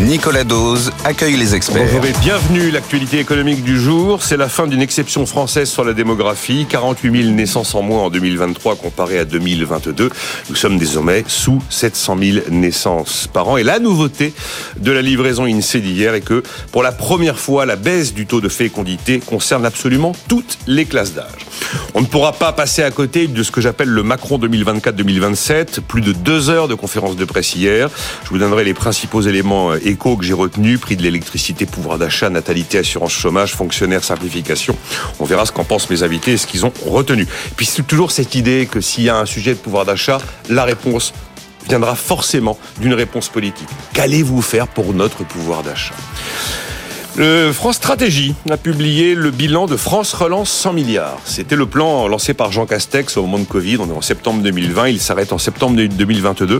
Nicolas Dose accueille les experts. Bonjour bienvenue. L'actualité économique du jour, c'est la fin d'une exception française sur la démographie. 48 000 naissances en moins en 2023 comparé à 2022. Nous sommes désormais sous 700 000 naissances par an. Et la nouveauté de la livraison INSEE d'hier est que pour la première fois, la baisse du taux de fécondité concerne absolument toutes les classes d'âge. On ne pourra pas passer à côté de ce que j'appelle le Macron 2024-2027. Plus de deux heures de conférence de presse hier. Je vous donnerai les principaux éléments échos que j'ai retenus. Prix de l'électricité, pouvoir d'achat, natalité, assurance chômage, fonctionnaire, simplification. On verra ce qu'en pensent mes invités et ce qu'ils ont retenu. Puis c'est toujours cette idée que s'il y a un sujet de pouvoir d'achat, la réponse viendra forcément d'une réponse politique. Qu'allez-vous faire pour notre pouvoir d'achat? Le France Stratégie a publié le bilan de France Relance 100 milliards. C'était le plan lancé par Jean Castex au moment de Covid. On est en septembre 2020. Il s'arrête en septembre 2022.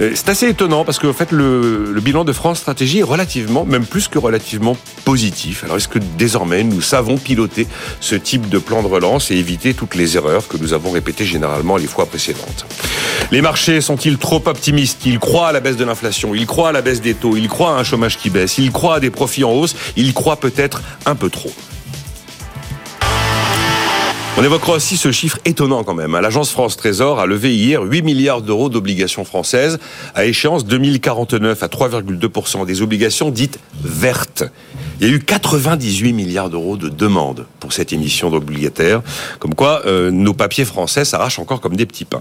Euh, c'est assez étonnant parce qu'en fait, le, le, bilan de France Stratégie est relativement, même plus que relativement positif. Alors, est-ce que désormais, nous savons piloter ce type de plan de relance et éviter toutes les erreurs que nous avons répétées généralement les fois précédentes? Les marchés sont-ils trop optimistes? Ils croient à la baisse de l'inflation, ils croient à la baisse des taux, ils croient à un chômage qui baisse, ils croient à des profits en hausse il croit peut-être un peu trop. On évoquera aussi ce chiffre étonnant quand même. L'agence France Trésor a levé hier 8 milliards d'euros d'obligations françaises à échéance 2049 à 3,2% des obligations dites vertes. Il y a eu 98 milliards d'euros de demandes pour cette émission d'obligataire. Comme quoi, euh, nos papiers français s'arrachent encore comme des petits pains.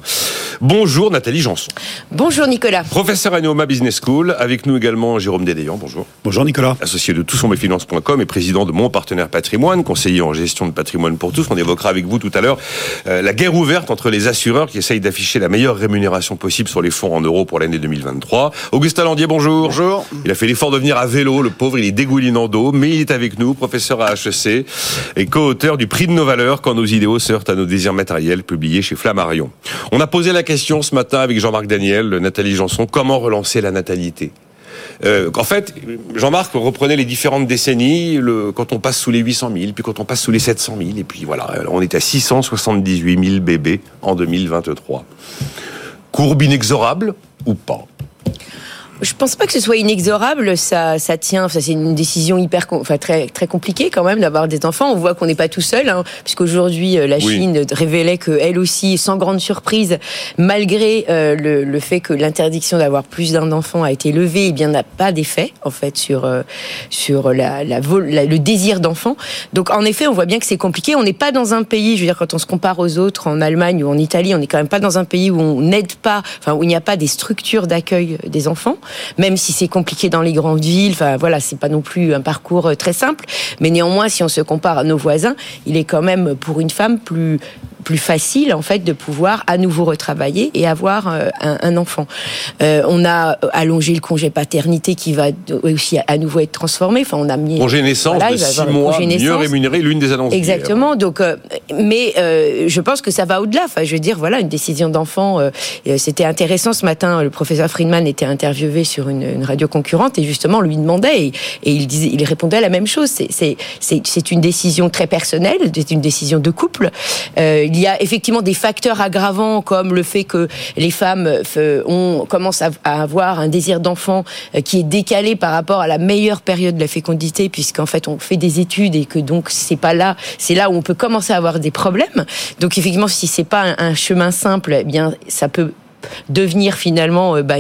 Bonjour Nathalie Janson. Bonjour Nicolas. Professeur à Neoma Business School. Avec nous également Jérôme Dédéan. Bonjour. Bonjour Nicolas. Associé de tousonmesfinances.com et président de Mon Partenaire Patrimoine, conseiller en gestion de patrimoine pour tous. On évoquera avec vous tout à l'heure euh, la guerre ouverte entre les assureurs qui essayent d'afficher la meilleure rémunération possible sur les fonds en euros pour l'année 2023. Augustin Landier, bonjour. Bonjour. Il a fait l'effort de venir à vélo, le pauvre, il est dégoulinant d'eau mais il est avec nous, professeur à HEC et co-auteur du prix de nos valeurs quand nos idéaux se heurtent à nos désirs matériels, publié chez Flammarion. On a posé la question ce matin avec Jean-Marc Daniel, Nathalie Janson, comment relancer la natalité? Euh, en fait, Jean-Marc reprenait les différentes décennies, quand on passe sous les 800 000, puis quand on passe sous les 700 000, et puis voilà, on est à 678 000 bébés en 2023. Courbe inexorable ou pas? Je pense pas que ce soit inexorable. Ça, ça tient. Ça, c'est une décision hyper, enfin très très compliquée quand même d'avoir des enfants. On voit qu'on n'est pas tout seul, hein, puisqu'aujourd'hui euh, la Chine révélait que elle aussi, sans grande surprise, malgré euh, le, le, fait que l'interdiction d'avoir plus d'un enfant a été levée, eh bien n'a pas d'effet en fait sur euh, sur la, la, le désir d'enfant. Donc en effet, on voit bien que c'est compliqué. On n'est pas dans un pays, je veux dire, quand on se compare aux autres, en Allemagne ou en Italie, on n'est quand même pas dans un pays où on n'aide pas, enfin où il n'y a pas des structures d'accueil des enfants même si c'est compliqué dans les grandes villes. Enfin voilà, c'est pas non plus un parcours euh, très simple, mais néanmoins, si on se compare à nos voisins, il est quand même pour une femme plus plus facile en fait de pouvoir à nouveau retravailler et avoir euh, un, enfant. Euh, on a allongé le congé paternité qui va aussi à nouveau être transformé. Enfin, on a mis congé naissance de six mois mieux rémunéré, l'une des annonces. Exactement. Donc, euh, mais je pense que ça va au-delà. Enfin, je veux dire, voilà, une décision d'enfant. C'était intéressant ce matin. Le professeur Friedman était interviewé sur une, radio concurrente et justement lui demandait et, il disait, il répondait à la même chose. C'est une décision très personnelle, c'est une décision de couple. Il y a effectivement des facteurs aggravants comme le fait que les femmes euh, ont, commencent à, avoir un désir d'enfant euh, qui est décalé par rapport à la meilleure période de la fécondité, puisqu'en fait on fait des études et que donc c'est pas là, c'est là où on peut commencer à avoir des problèmes. Donc effectivement, si c'est pas un, chemin simple, eh bien ça peut devenir finalement, euh, bah,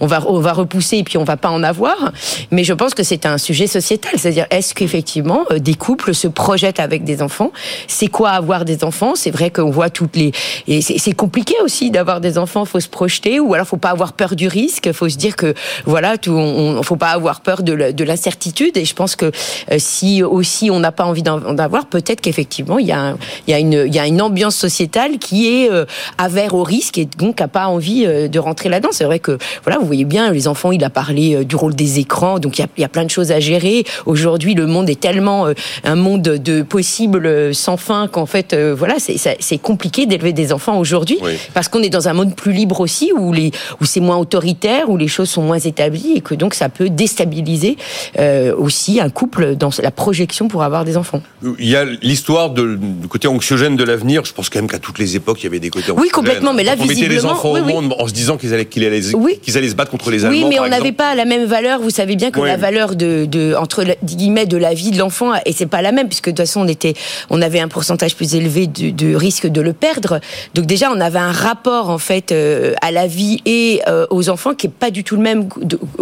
on va on va repousser et puis on va pas en avoir. Mais je pense que c'est un sujet sociétal, c'est-à-dire est-ce qu'effectivement euh, des couples se projettent avec des enfants? C'est quoi avoir des enfants? C'est vrai qu'on voit toutes les et c'est compliqué aussi d'avoir des enfants. Faut se projeter ou alors faut pas avoir peur du risque. Faut se dire que voilà, tout, on, faut pas avoir peur de l'incertitude. Et je pense que euh, si aussi on n'a pas envie d'en avoir, peut-être qu'effectivement il y a y une y a une ambiance sociétale qui est avère au risque et donc a pas envie envie de rentrer là-dedans. C'est vrai que voilà, vous voyez bien, les enfants, il a parlé du rôle des écrans, donc il y a, y a, plein de choses à gérer. Aujourd'hui, le monde est tellement un monde de possibles sans fin qu'en fait, voilà, c'est compliqué d'élever des enfants aujourd'hui parce qu'on est dans un monde plus libre aussi où les où c'est moins autoritaire, où les choses sont moins établies et que donc ça peut déstabiliser aussi un couple dans la projection pour avoir des enfants. Il y a l'histoire du côté anxiogène de l'avenir. Je pense quand même qu'à toutes les époques, il y avait des côtés anxiogènes. Oui, complètement. Mais là, on mettait les enfants monde en se disant qu'ils allaient, qu'ils allaient, qu'ils allaient se battre contre les Allemands. Oui, mais on n'avait pas la même valeur. Vous savez bien que la valeur de, de entre guillemets de la vie de l'enfant et c'est pas la même puisque de toute façon on était, on avait un pourcentage plus élevé de, risque de le perdre. Donc déjà, on avait un rapport en fait euh, à la vie et euh, aux enfants qui est pas du tout le même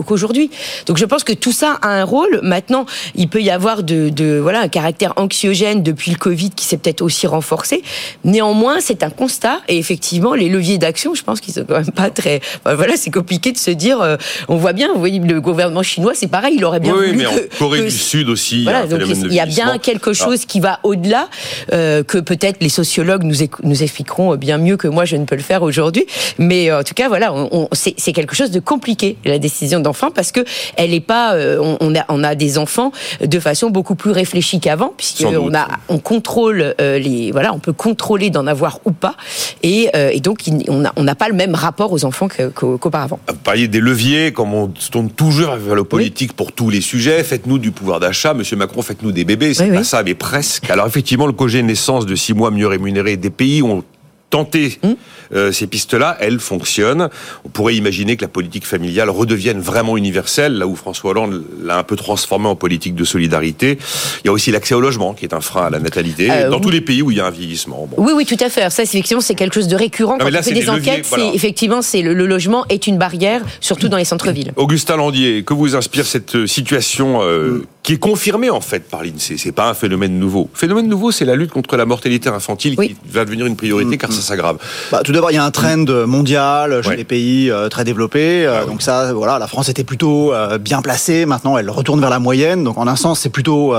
qu'aujourd'hui. Donc je pense que tout ça a un rôle. Maintenant, il peut y avoir de, de voilà un caractère anxiogène depuis le Covid qui s'est peut-être aussi renforcé. Néanmoins, c'est un constat et effectivement, les leviers d'action, je pense qu'ils sont quand même pas très. Voilà, c'est compliqué de se dire. Euh, on voit bien, vous voyez, le gouvernement chinois, c'est pareil, il aurait bien oui, voulu mais en Corée du Sud aussi. Voilà, donc il y a bien quelque chose qui va au-delà euh, que peut-être les sociologues nous, nous expliqueront bien mieux que moi, je ne peux le faire aujourd'hui. Mais euh, en tout cas, voilà, on, c'est quelque chose de compliqué la décision d'enfant parce que elle est pas. on, a, on a des enfants de façon beaucoup plus réfléchie qu'avant, puisqu'on a, on contrôle euh, les, voilà, on peut contrôler d'en avoir ou pas, et, euh, et donc on n'a on pas le même rapport aux enfants qu'auparavant. Vous parliez des leviers, comme on se tourne toujours vers la politique pour tous les sujets. Faites-nous du pouvoir d'achat, Monsieur Macron, faites-nous des bébés. C'est pas ça, mais presque. Alors effectivement, le congé naissance de six mois mieux rémunéré des pays ont tenté hum. euh, ces pistes-là, elles fonctionnent. On pourrait imaginer que la politique familiale redevienne vraiment universelle, là où François Hollande l'a un peu transformé en politique de solidarité. Il y a aussi l'accès au logement, qui est un frein à la natalité, euh, dans tous les pays où il y a un vieillissement. Oui, oui, tout à fait. Ça, effectivement, c'est quelque chose de récurrent. Quand on fait des, enquêtes, effectivement, c'est le, logement est une barrière, surtout dans les centres-villes. Augustin Landier, que vous inspire cette situation euh, qui est confirmée en fait par l'INSEE? C'est pas un phénomène nouveau. Phénomène nouveau, c'est la lutte contre la mortalité infantile qui va devenir une priorité, car ça s'aggrave. Bah, tout d'abord, il y a un trend mondial chez les pays euh, très développés. Euh, ah donc ça, voilà, la France était plutôt euh, bien placée. Maintenant, elle retourne vers la moyenne. Donc en un sens, c'est plutôt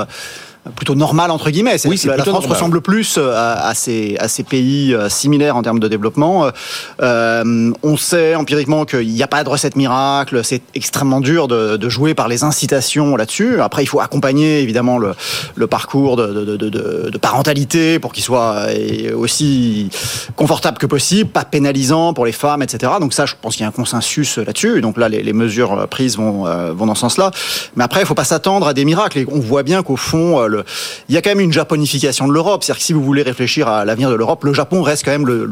plutôt normal entre guillemets. Oui, la France ressemble plus euh, à, à, ces, à ces pays euh, similaires en termes de développement. Euh, on sait empiriquement qu'il n'y a pas de recette miracle. C'est extrêmement dur de, de, jouer par les incitations là-dessus. Après, il faut accompagner évidemment le, le parcours de, de, de parentalité pour qu'il soit aussi confortable que possible, pas pénalisant pour les femmes, etc. Donc ça, je pense qu'il y a un consensus là-dessus. Donc là, les, les mesures prises vont, vont dans ce sens-là. Mais après, il faut pas s'attendre à des miracles. Et on voit bien qu'au fond, il y a quand même une japonification de l'Europe. C'est-à-dire que si vous voulez réfléchir à l'avenir de l'Europe, le Japon reste quand même le,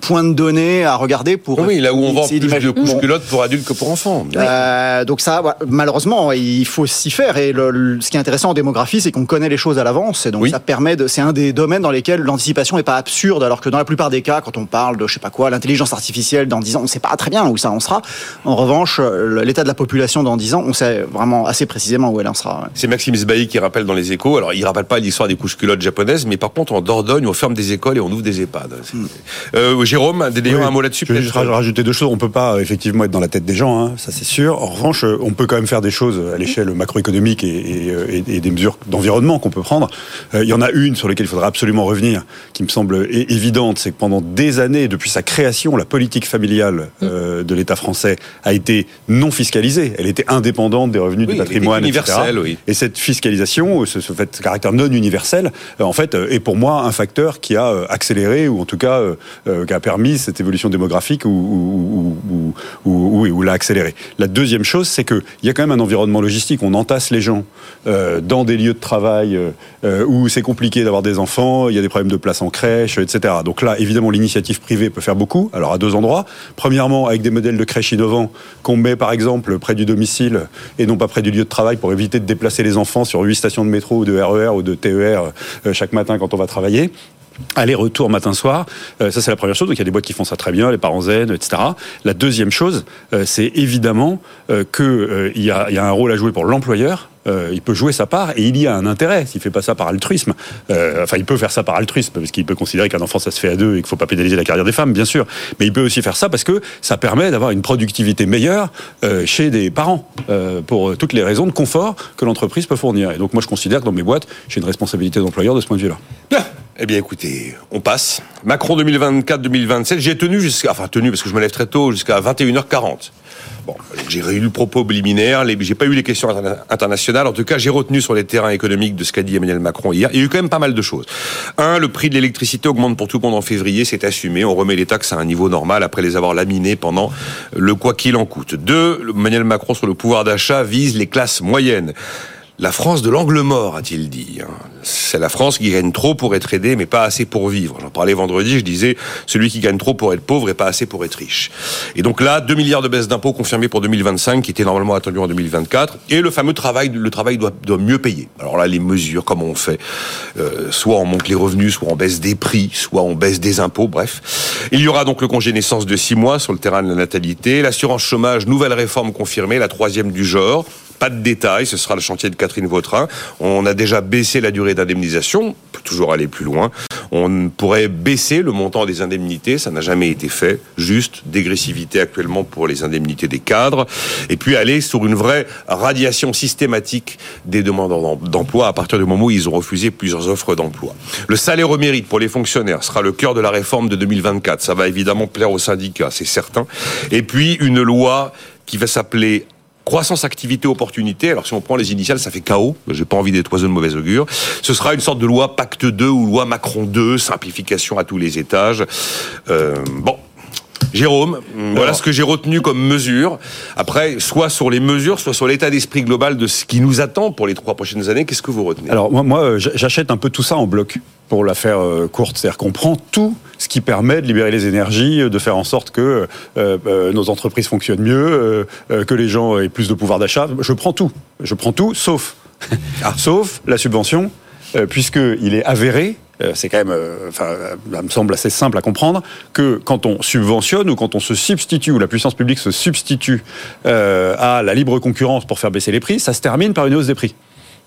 point de données à regarder pour. Oui, là où on vend plus de couches culottes pour adultes que pour enfants. Euh, donc ça, malheureusement, il faut s'y faire. Et ce qui est intéressant en démographie, c'est qu'on connaît les choses à l'avance. Et donc ça permet de. C'est un des domaines dans lesquels l'anticipation n'est pas absurde, alors que dans la plupart des cas, quand on parle de je sais pas quoi, l'intelligence artificielle dans 10 ans, on ne sait pas très bien où ça en sera. En revanche, l'état de la population dans 10 ans, on sait vraiment assez précisément où elle en sera. C'est Maxime Sbailly qui rappelle dans les échos. Alors il rappelle pas l'histoire des couches culottes japonaises, mais par contre en Dordogne, on ferme des écoles et on ouvre des EHPAD. Hmm. Euh, Jérôme, un mot là-dessus. Je vais juste rajouter deux choses. On peut pas effectivement être dans la tête des gens, hein, ça c'est sûr. En revanche, on peut quand même faire des choses à l'échelle macroéconomique et, et, des mesures d'environnement qu'on peut prendre. Euh, il y en a une sur laquelle il faudra absolument revenir, qui me semble évidente, c'est que pendant des années, depuis sa création, la politique familiale hmm. euh, de l'État français a été non fiscalisée. Elle était indépendante des revenus du patrimoine, etc. Oui. Et cette fiscalisation, ce, ce fait caractère non universel, euh, en fait, euh, est pour moi un facteur qui a euh, accéléré ou en tout cas qui a permis cette évolution démographique ou, ou, l'a accéléré. La deuxième chose, c'est qu'il y a quand même un environnement logistique. On entasse les gens dans des lieux de travail où c'est compliqué d'avoir des enfants, il y a des problèmes de place en crèche, etc. Donc là, évidemment, l'initiative privée peut faire beaucoup. Alors à deux endroits. Premièrement, avec des modèles de crèche innovants qu'on met par exemple près du domicile et non pas près du lieu de travail pour éviter de déplacer les enfants sur huit stations de métro ou de RER ou de TER euh, chaque matin quand on va travailler aller-retour matin-soir. Euh, ça, c'est la première chose. Donc, il y a des boîtes qui font ça très bien, les parents zen, etc. La deuxième chose, euh, c'est évidemment qu'il y a un rôle à jouer pour l'employeur. Il peut jouer sa part et il y a un intérêt s'il fait pas ça par altruisme. enfin, il peut faire ça par altruisme parce qu'il peut considérer qu'un enfant ça se fait à deux et qu'il faut pas pénaliser la carrière des femmes, bien sûr. Mais il peut aussi faire ça parce que ça permet d'avoir une productivité meilleure chez des parents pour toutes les raisons de confort que l'entreprise peut fournir. Et donc, moi, je considère que dans mes boîtes, j'ai une responsabilité d'employeur de ce point de vue-là. Eh bien, écoutez, on passe. Macron 2024-2027, j'ai tenu jusqu'à, enfin tenu parce que je me lève très tôt, jusqu'à 21h40. Bon, j'ai eu le propos préliminaire, j'ai pas eu les questions internationales. En tout cas, j'ai retenu sur les terrains économiques de ce qu'a dit Emmanuel Macron hier. Il y a eu quand même pas mal de choses. Un, le prix de l'électricité augmente pour tout le monde en février, c'est assumé. On remet les taxes à un niveau normal après les avoir laminées pendant le quoi qu'il en coûte. Deux, Emmanuel Macron sur le pouvoir d'achat vise les classes moyennes. La France de l'angle mort, a-t-il dit. Hein. C'est la France qui gagne trop pour être aidée, mais pas assez pour vivre. J'en parlais vendredi, je disais, celui qui gagne trop pour être pauvre et pas assez pour être riche. Et donc là, 2 milliards de baisse d'impôts confirmés pour 2025, qui était normalement attendu en 2024, et le fameux travail, le travail doit, mieux payer. Alors là, les mesures, comment on fait euh, Soit on monte les revenus, soit on baisse des prix, soit on baisse des impôts, bref. Il y aura donc le congé naissance de 6 mois sur le terrain de la natalité, l'assurance chômage, nouvelle réforme confirmée, la troisième du genre, pas de détails, ce sera le chantier de Catherine Vautrin. On a déjà baissé la durée d'indemnisation, on peut toujours aller plus loin. On pourrait baisser le montant des indemnités, ça n'a jamais été fait, juste dégressivité actuellement pour les indemnités des cadres, et puis aller sur une vraie radiation systématique des demandeurs d'emploi à partir du moment où ils ont refusé plusieurs offres d'emploi. Le salaire au mérite pour les fonctionnaires sera le cœur de la réforme de 2024. Ça va évidemment plaire aux syndicats, c'est certain. Et puis une loi qui va s'appeler croissance, activité, opportunité. Alors si on prend les initiales, ça fait chaos. J'ai pas envie d'être oiseau de mauvaise augure. Ce sera une sorte de loi Pacte 2 ou loi Macron 2, simplification à tous les étages. Euh, bon. Jérôme, voilà ce que j'ai retenu comme mesure. Après, soit sur les mesures, soit sur l'état d'esprit global de ce qui nous attend pour les trois prochaines années. Qu'est-ce que vous retenez? Alors moi, moi euh, j'achète un peu tout ça en bloc pour la faire euh, courte. C'est-à-dire qu'on prend tout ce qui permet de libérer les énergies, de faire en sorte que euh, euh, nos entreprises fonctionnent mieux, que les gens aient plus de pouvoir d'achat. Je prends tout. Je prends tout, sauf, ah. sauf la subvention, puisqu'il est avéré c'est quand même, enfin, ça me semble assez simple à comprendre, que quand on subventionne ou quand on se substitue, ou la puissance publique se substitue à la libre concurrence pour faire baisser les prix, ça se termine par une hausse des prix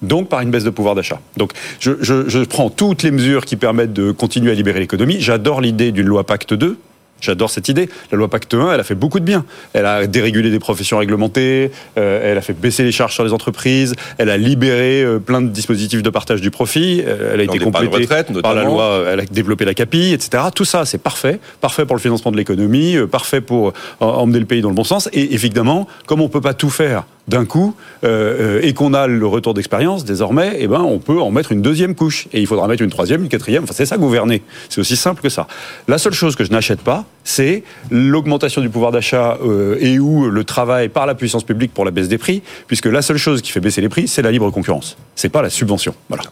donc par une baisse de pouvoir d'achat. Donc je, je, prends toutes les mesures qui permettent de continuer à libérer l'économie. J'adore l'idée d'une loi Pacte 2, J'adore cette idée. La loi Pacte 1, elle a fait beaucoup de bien. Elle a dérégulé des professions réglementées, euh, elle a fait baisser les charges sur les entreprises, elle a libéré euh, plein de dispositifs de partage du profit, euh, elle a été complétée par la loi, elle a développé la CAPI, etc. Tout ça, c'est parfait. Parfait pour le financement de l'économie, parfait pour emmener le pays dans le bon sens. Et évidemment, comme on ne peut pas tout faire d'un coup euh, et qu'on a le retour d'expérience, désormais, eh ben, on peut en mettre une deuxième couche. Et il faudra mettre une troisième, une quatrième. Enfin, c'est ça gouverner. C'est aussi simple que ça. La seule chose que je n'achète pas, c'est l'augmentation du pouvoir d'achat euh, et ou le travail par la puissance publique pour la baisse des prix, puisque la seule chose qui fait baisser les prix, c'est la libre concurrence. C'est pas la subvention. Voilà.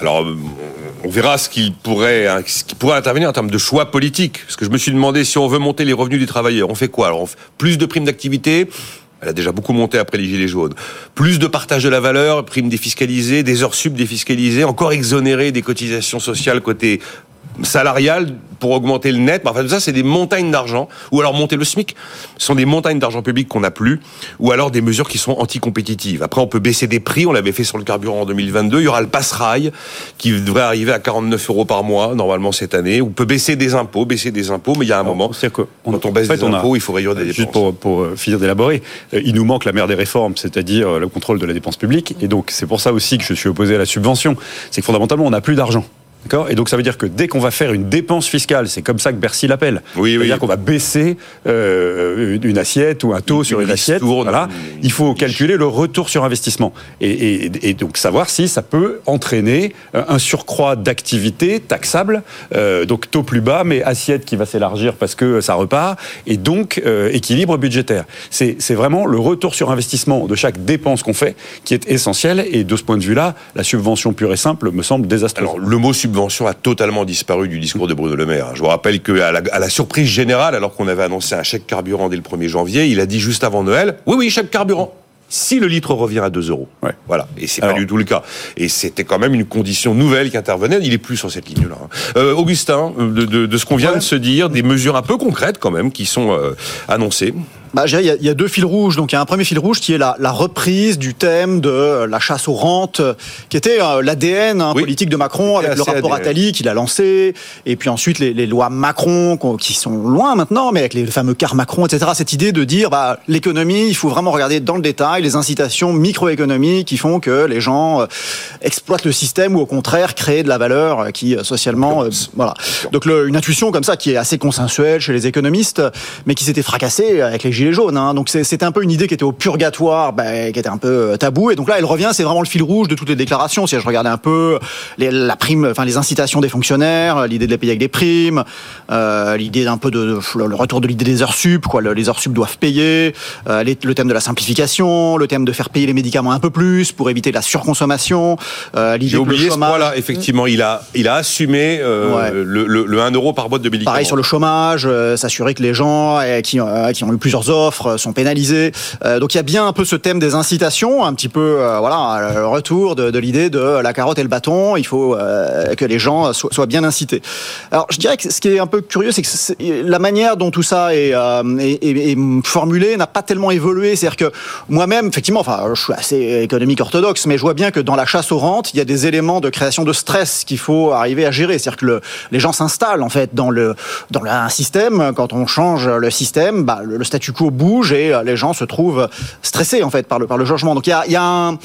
Alors, on verra ce qui pourrait, hein, ce qui pourrait intervenir en termes de choix politiques. Parce que je me suis demandé si on veut monter les revenus des travailleurs, on fait quoi? Alors, plus de primes d'activité, elle a déjà beaucoup monté après les Gilets jaunes. Plus de partage de la valeur, primes défiscalisées, des heures sub défiscalisées, encore exonérées des cotisations sociales côté salarial pour augmenter le net. Enfin, tout ça, c'est des montagnes d'argent. Ou alors monter le SMIC. Ce sont des montagnes d'argent public qu'on n'a plus. Ou alors des mesures qui sont anticompétitives. Après, on peut baisser des prix. On l'avait fait sur le carburant en 2022. Il y aura le passe-rail qui devrait arriver à 49 euros par mois, normalement, cette année. On peut baisser des impôts, baisser des impôts. Mais il y a un moment, que quand on baisse des impôts, il faut réduire des dépenses. Juste pour, pour euh, finir d'élaborer, euh, il nous manque la mère des réformes, c'est-à-dire euh, le contrôle de la dépense publique. Et donc, c'est pour ça aussi que je suis opposé à la subvention. C'est que fondamentalement, on n'a plus d'argent. Et donc ça veut dire que dès qu'on va faire une dépense fiscale, c'est comme ça que Bercy l'appelle. Oui, C'est-à-dire qu'on va baisser euh, une assiette ou un taux sur une, assiette. voilà. Il faut calculer le retour sur investissement et, et, donc savoir si ça peut entraîner euh, un surcroît d'activité taxable, euh, donc taux plus bas, mais assiette qui va s'élargir parce que ça repart, et donc euh, équilibre budgétaire. C'est vraiment le retour sur investissement de chaque dépense qu'on fait qui est essentiel. Et de ce point de vue-là, la subvention pure et simple me semble désastreuse. Alors le mot subvention a totalement disparu du discours de Bruno Le Maire. Je vous rappelle qu'à la, à la surprise générale, alors qu'on avait annoncé un chèque carburant dès le 1er janvier, il a dit juste avant Noël, oui, oui, chèque carburant si le litre revient à 2 euros. Voilà. Et c'est pas du tout le cas. Et c'était quand même une condition nouvelle qui intervenait. Il est plus sur cette ligne-là. Hein. Euh, Augustin, de, de, ce qu'on vient de se dire, des mesures un peu concrètes quand même qui sont euh, annoncées. Bah, il, y a, il y a deux fils rouges. Donc il y a un premier fil rouge qui est la, la reprise du thème de la chasse aux rentes, qui était euh, l'ADN hein, Oui. politique de Macron avec le rapport ADN. Attali qu'il a lancé, et puis ensuite les, les lois Macron qui sont loin maintenant, mais avec les fameux cars Macron, etc. Cette idée de dire bah, l'économie, il faut vraiment regarder dans le détail les incitations microéconomiques qui font que les gens euh, exploitent le système ou au contraire créent de la valeur euh, qui euh, socialement, euh, voilà. Donc le- une intuition comme ça qui est assez consensuelle chez les économistes, mais qui s'était fracassée avec les gilets jaunes. hein. Donc c'est- c'était un peu une idée qui était au purgatoire, bah, qui était un peu euh, tabou. Et donc là, elle revient. C'est vraiment le fil rouge de toutes les déclarations. Si je regardais un peu les, la prime, enfin les incitations des fonctionnaires, l'idée de les payer avec des primes, euh, l'idée d'un peu de, de- le retour de l'idée des heures sup. Quoi, Le- les heures sup doivent payer. euh, les- le thème de la simplification, le thème de faire payer les médicaments un peu plus pour éviter la surconsommation. euh, l'idée J'ai oublié ce chômage- point-là. Effectivement, il a, il a assumé Ouais. le, le, le 1 euro par boîte de médicaments. Pareil sur le chômage, s'assurer que les gens euh, qui, qui ont eu plusieurs offres sont pénalisés. Euh, donc il y a bien un peu ce thème des incitations, un petit peu euh, voilà le retour de, l'idée de la carotte et le bâton. Il faut euh, que les gens soient, bien incités. Alors je dirais que ce qui est un peu curieux, c'est que la manière dont tout ça est, formulé n'a pas tellement évolué. C'est-à-dire que moi-même, effectivement, enfin je suis assez économique orthodoxe, mais je vois bien que dans la chasse aux rentes, il y a des éléments de création de stress qu'il faut arriver à gérer. C'est-à-dire que le, les gens s'installent en fait dans le dans un système. Quand on change le système, bah, le, le statu quo bouge et euh, les gens se trouvent stressés en fait par le par le changement. Donc il y a, il y a un bah,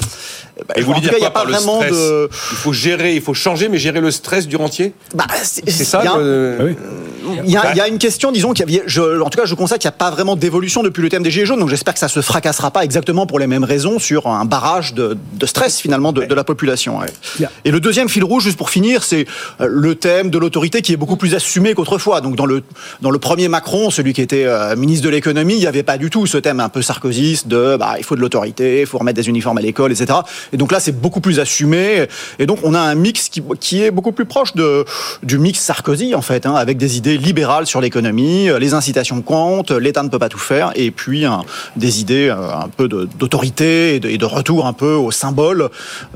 Et vous voulez dire cas, il y quoi a pas par vraiment stress de. Il faut gérer, il faut changer, mais gérer le stress du rentier Bah, c'est ça il y a un- le- oui. Il y, a, il y a une question, disons, qu'il y a- je, en tout cas, je constate qu'il n'y a pas vraiment d'évolution depuis le thème des Gilets jaunes, donc j'espère que ça se fracassera pas exactement pour les mêmes raisons sur un barrage de, de stress finalement de, de la population. ouais. Yeah. Et le deuxième fil rouge, juste pour finir, c'est euh, le thème de l'autorité qui est beaucoup plus assumé qu'autrefois. Donc dans le dans le premier Macron, celui qui était euh, ministre de l'économie, avait pas du tout ce thème un peu sarkozyste de bah, il faut de l'autorité, il faut remettre des uniformes à l'école, etc. Et donc là, c'est beaucoup plus assumé. Et donc on a un mix qui, qui est beaucoup plus proche de du mix Sarkozy en fait, hein, avec des idées libérales sur l'économie, euh, les incitations comptent, l'État ne peut pas tout faire, et puis des idées euh, un peu d'autorité et, de- et de retour un peu au symbole,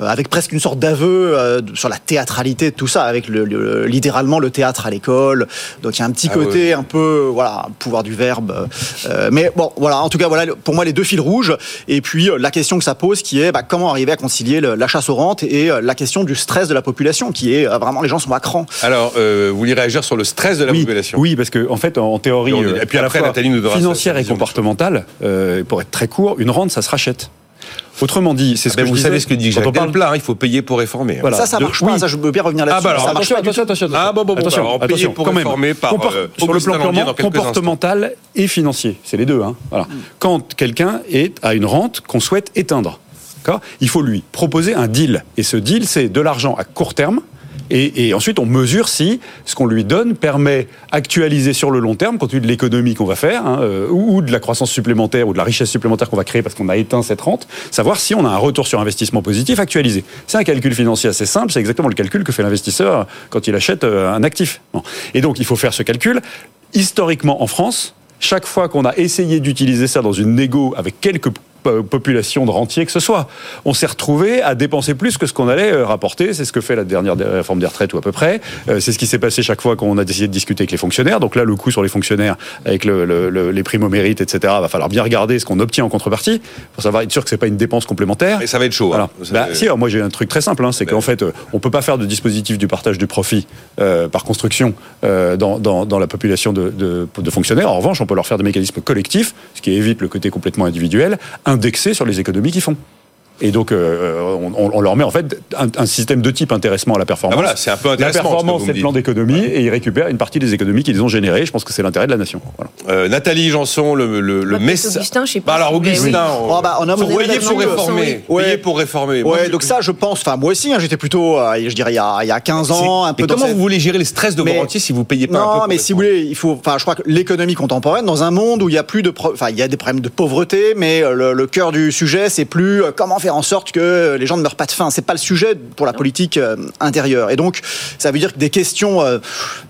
euh, avec presque une sorte d'aveu euh, sur la théâtralité de tout ça, avec le, le- littéralement le théâtre à l'école. Donc il y a un petit Ah côté un peu voilà pouvoir du verbe. euh, mais bon voilà, en tout cas voilà pour moi les deux fils rouges. Et puis euh, la question que ça pose qui est bah, comment arriver à concilier le- la chasse aux rentes et euh, la question du stress de la population qui est euh, vraiment les gens sont à cran. Alors, euh, vous voulez réagir sur le stress de la oui, population? Oui, parce que en fait, en théorie, Et on- et puis à la après, fois Nathalie nous financière et comportementale, euh, pour être très court, une rente, ça se rachète. Autrement dit, c'est ce Ben, que Vous je savez ce que dit quand Jacques on parle- Delplat, hein, il faut payer pour réformer. hein. Voilà. ça ça de- marche pas. oui. Ça je veux bien revenir là-dessus. Ah, bah alors, ça marche attention, pas attention, attention, Ah, bon, bon, bon, attention, alors, payer attention, pour quand même. réformer par, euh, sur le plan purement comportemental et financier, c'est les deux. Hein. Voilà. Quand quelqu'un est à une rente qu'on souhaite éteindre, il faut lui proposer un deal. Et ce deal, c'est de l'argent à court terme. Et, ensuite, on mesure si ce qu'on lui donne permet actualiser sur le long terme, compte tenu de l'économie qu'on va faire, hein, euh, ou, ou de la croissance supplémentaire, ou de la richesse supplémentaire qu'on va créer parce qu'on a éteint cette rente, savoir si on a un retour sur investissement positif actualisé. C'est un calcul financier assez simple, c'est exactement le calcul que fait l'investisseur quand il achète euh, un actif. Et donc, il faut faire ce calcul. Historiquement, en France, chaque fois qu'on a essayé d'utiliser ça dans une négo avec quelques po- populations de rentiers que ce soit, on s'est retrouvé à dépenser plus que ce qu'on allait euh, rapporter. C'est ce que fait la dernière réforme des retraites ou à peu près. Euh, C'est ce qui s'est passé chaque fois qu'on a décidé de discuter avec les fonctionnaires. Donc là, le coût sur les fonctionnaires avec le, le- le- les primes au mérite, etc. Va falloir bien regarder ce qu'on obtient en contrepartie pour savoir être sûr que c'est pas une dépense complémentaire. Mais ça va être chaud. Voilà. hein. Ça- Bah, si, alors moi j'ai un truc très simple, hein, c'est qu'en fait, euh, on peut pas faire de dispositif du partage du profit euh, par construction euh, dans, dans, dans la population de, de, de fonctionnaires. En revanche, on peut leur faire des mécanismes collectifs, ce qui évite le côté complètement individuel, indexés sur les économies qu'ils font. Et donc, euh, on, on leur met en fait un, un système de type intéressement à la performance. Ah, voilà, c'est un peu la intéressant, que performance, c'est le plan d'économie, et ils récupèrent une partie des économies qu'ils ont générées. Je pense que c'est l'intérêt de la nation. Voilà. Euh, Nathalie Janson, le, le, le Bah, message. Augustin, je sais pas Bah, alors, vous voulez, Augustin, oui. on- Oh, bah, on a pour réformer. oui. Payer pour réformer. Moi, Ouais, je- donc ça, je pense. Enfin, moi aussi, hein, j'étais plutôt, euh, je dirais, il y a, il y a 15 ans, un peu Mais dans comment cette- vous voulez gérer les stress de vos rentiers si vous payez pas un peu Non, pour mais si vous voulez, il faut. Enfin, je crois que l'économie contemporaine, dans un monde où il y a plus de, enfin, il y a des problèmes de pauvreté, mais euh, le, le cœur du sujet, c'est plus euh, comment faire faire en sorte que les gens ne meurent pas de faim. C'est pas le sujet pour la politique euh, intérieure. Et donc, ça veut dire que des questions euh,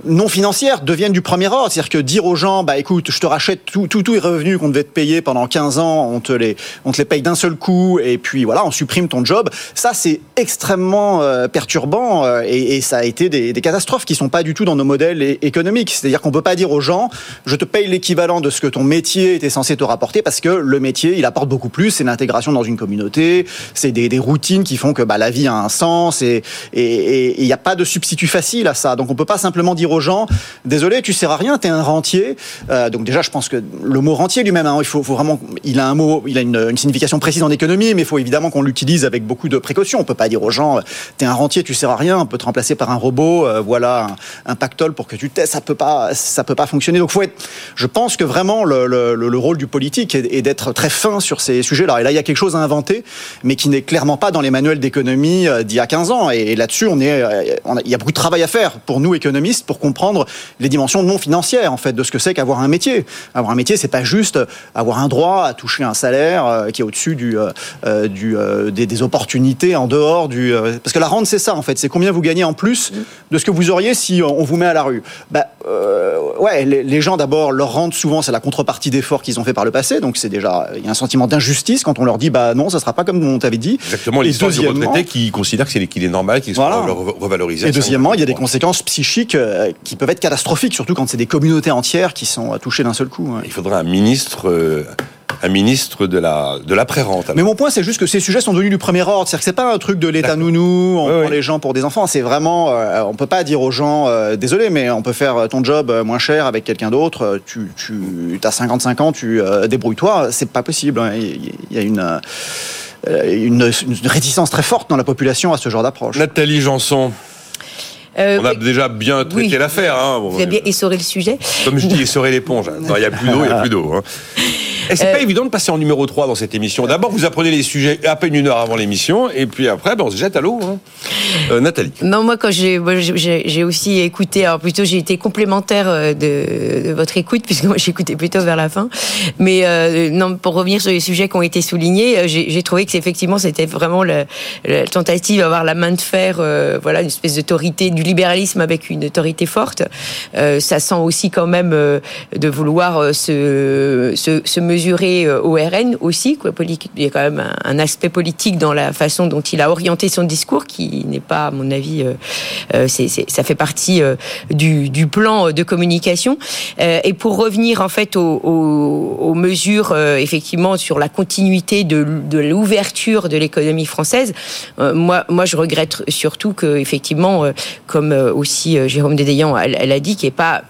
non financières deviennent du premier ordre. C'est-à-dire que dire aux gens, bah écoute, je te rachète tout, tout, tout les revenus qu'on devait te payer pendant 15 ans, on te les, on te les paye d'un seul coup, et puis voilà, on supprime ton job. Ça, c'est extrêmement euh, perturbant, et, et, ça a été des, des, catastrophes qui sont pas du tout dans nos modèles économiques. C'est-à-dire qu'on peut pas dire aux gens, je te paye l'équivalent de ce que ton métier était censé te rapporter, parce que le métier, il apporte beaucoup plus. C'est l'intégration dans une communauté, c'est des, des, routines qui font que bah, la vie a un sens, et il n'y a pas de substitut facile à ça. Donc on peut pas simplement dire aux gens, désolé, tu sers à rien, tu es un rentier. Euh, donc déjà, je pense que le mot rentier lui-même, hein, il faut, faut, vraiment, il a un mot, il a une, une signification précise en économie, mais il faut évidemment qu'on l'utilise avec beaucoup de précaution. On peut pas dire aux gens, tu es un rentier, tu sers à rien, on peut te remplacer par un robot, euh, voilà un, un, pactole pour que tu testes, ça peut pas, ça peut pas fonctionner. Donc faut être, je pense que vraiment le, le, le rôle du politique est, est d'être très fin sur ces sujets-là. Et là, il y a quelque chose à inventer, mais qui n'est clairement pas dans les manuels d'économie euh, d'il y a 15 ans. Et, là-dessus, on est, a, il y a beaucoup de travail à faire pour nous économistes pour comprendre les dimensions non financières en fait de ce que c'est qu'avoir un métier. Avoir un métier, c'est pas juste avoir un droit à toucher un salaire euh, qui est au-dessus du, euh, des, opportunités en dehors du. parce que la rente, c'est ça en fait. C'est combien vous gagnez en plus de ce que vous auriez si on vous met à la rue. Bah, ouais, les, les gens d'abord leur rente souvent, c'est la contrepartie d'efforts qu'ils ont fait par le passé. Donc c'est déjà il y a un sentiment d'injustice quand on leur dit bah non, ça sera pas comme on t'avait dit. Exactement. Les retraités qui considèrent que c'est qu'il est normal qu'ils soient voilà. revalorisés. Et deuxièmement, il y a des conséquences psychiques euh, qui peuvent être catastrophiques, surtout quand c'est des communautés entières qui sont touchées d'un seul coup. Il faudrait un ministre. Euh un ministre de la de l'après-rente. Mais mon point, c'est juste que ces sujets sont devenus du premier ordre. C'est-à-dire que c'est pas un truc de l'État nounou, on oui, prend oui. les gens pour des enfants. C'est vraiment, euh, on peut pas dire aux gens, euh, désolé, mais on peut faire ton job moins cher avec quelqu'un d'autre. Tu, tu as 55 ans, tu euh, débrouilles-toi. C'est pas possible. Hein. Il y a une une, une, réticence très forte dans la population à ce genre d'approche. Nathalie Janson. Euh, on a déjà bien traité oui. l'affaire. Hein. Vous avez bien essoré le sujet. Comme je dis, essoré l'éponge. Il n'y a plus d'eau, il n'y a plus d'eau. Hein. Et c'est euh... pas évident de passer en numéro 3 dans cette émission. D'abord, vous apprenez les sujets à peine une heure avant l'émission, et puis après, ben, on se jette à l'eau. Hein. Euh, Nathalie. Non, moi, quand j'ai, j'ai aussi écouté, alors plutôt, j'ai été complémentaire euh, de, de, votre écoute, puisque moi, j'écoutais plutôt vers la fin. Mais euh, non, pour revenir sur les sujets qui ont été soulignés, j'ai trouvé que effectivement, c'était vraiment la, la, tentative d'avoir la main de fer, voilà, une espèce d'autorité, du libéralisme avec une autorité forte. ça sent aussi quand même de vouloir se, se, se mesurer au RN aussi. Quoi. Il y a quand même un, aspect politique dans la façon dont il a orienté son discours qui n'est pas, à mon avis, euh, euh, ça fait partie euh, du, plan de communication. et pour revenir en fait aux, mesures, effectivement, sur la continuité de, l'ouverture de l'économie française, moi, moi, je regrette surtout que, effectivement, comme aussi Jérôme Dédéian, elle, elle a dit, qu'il n'y ait pas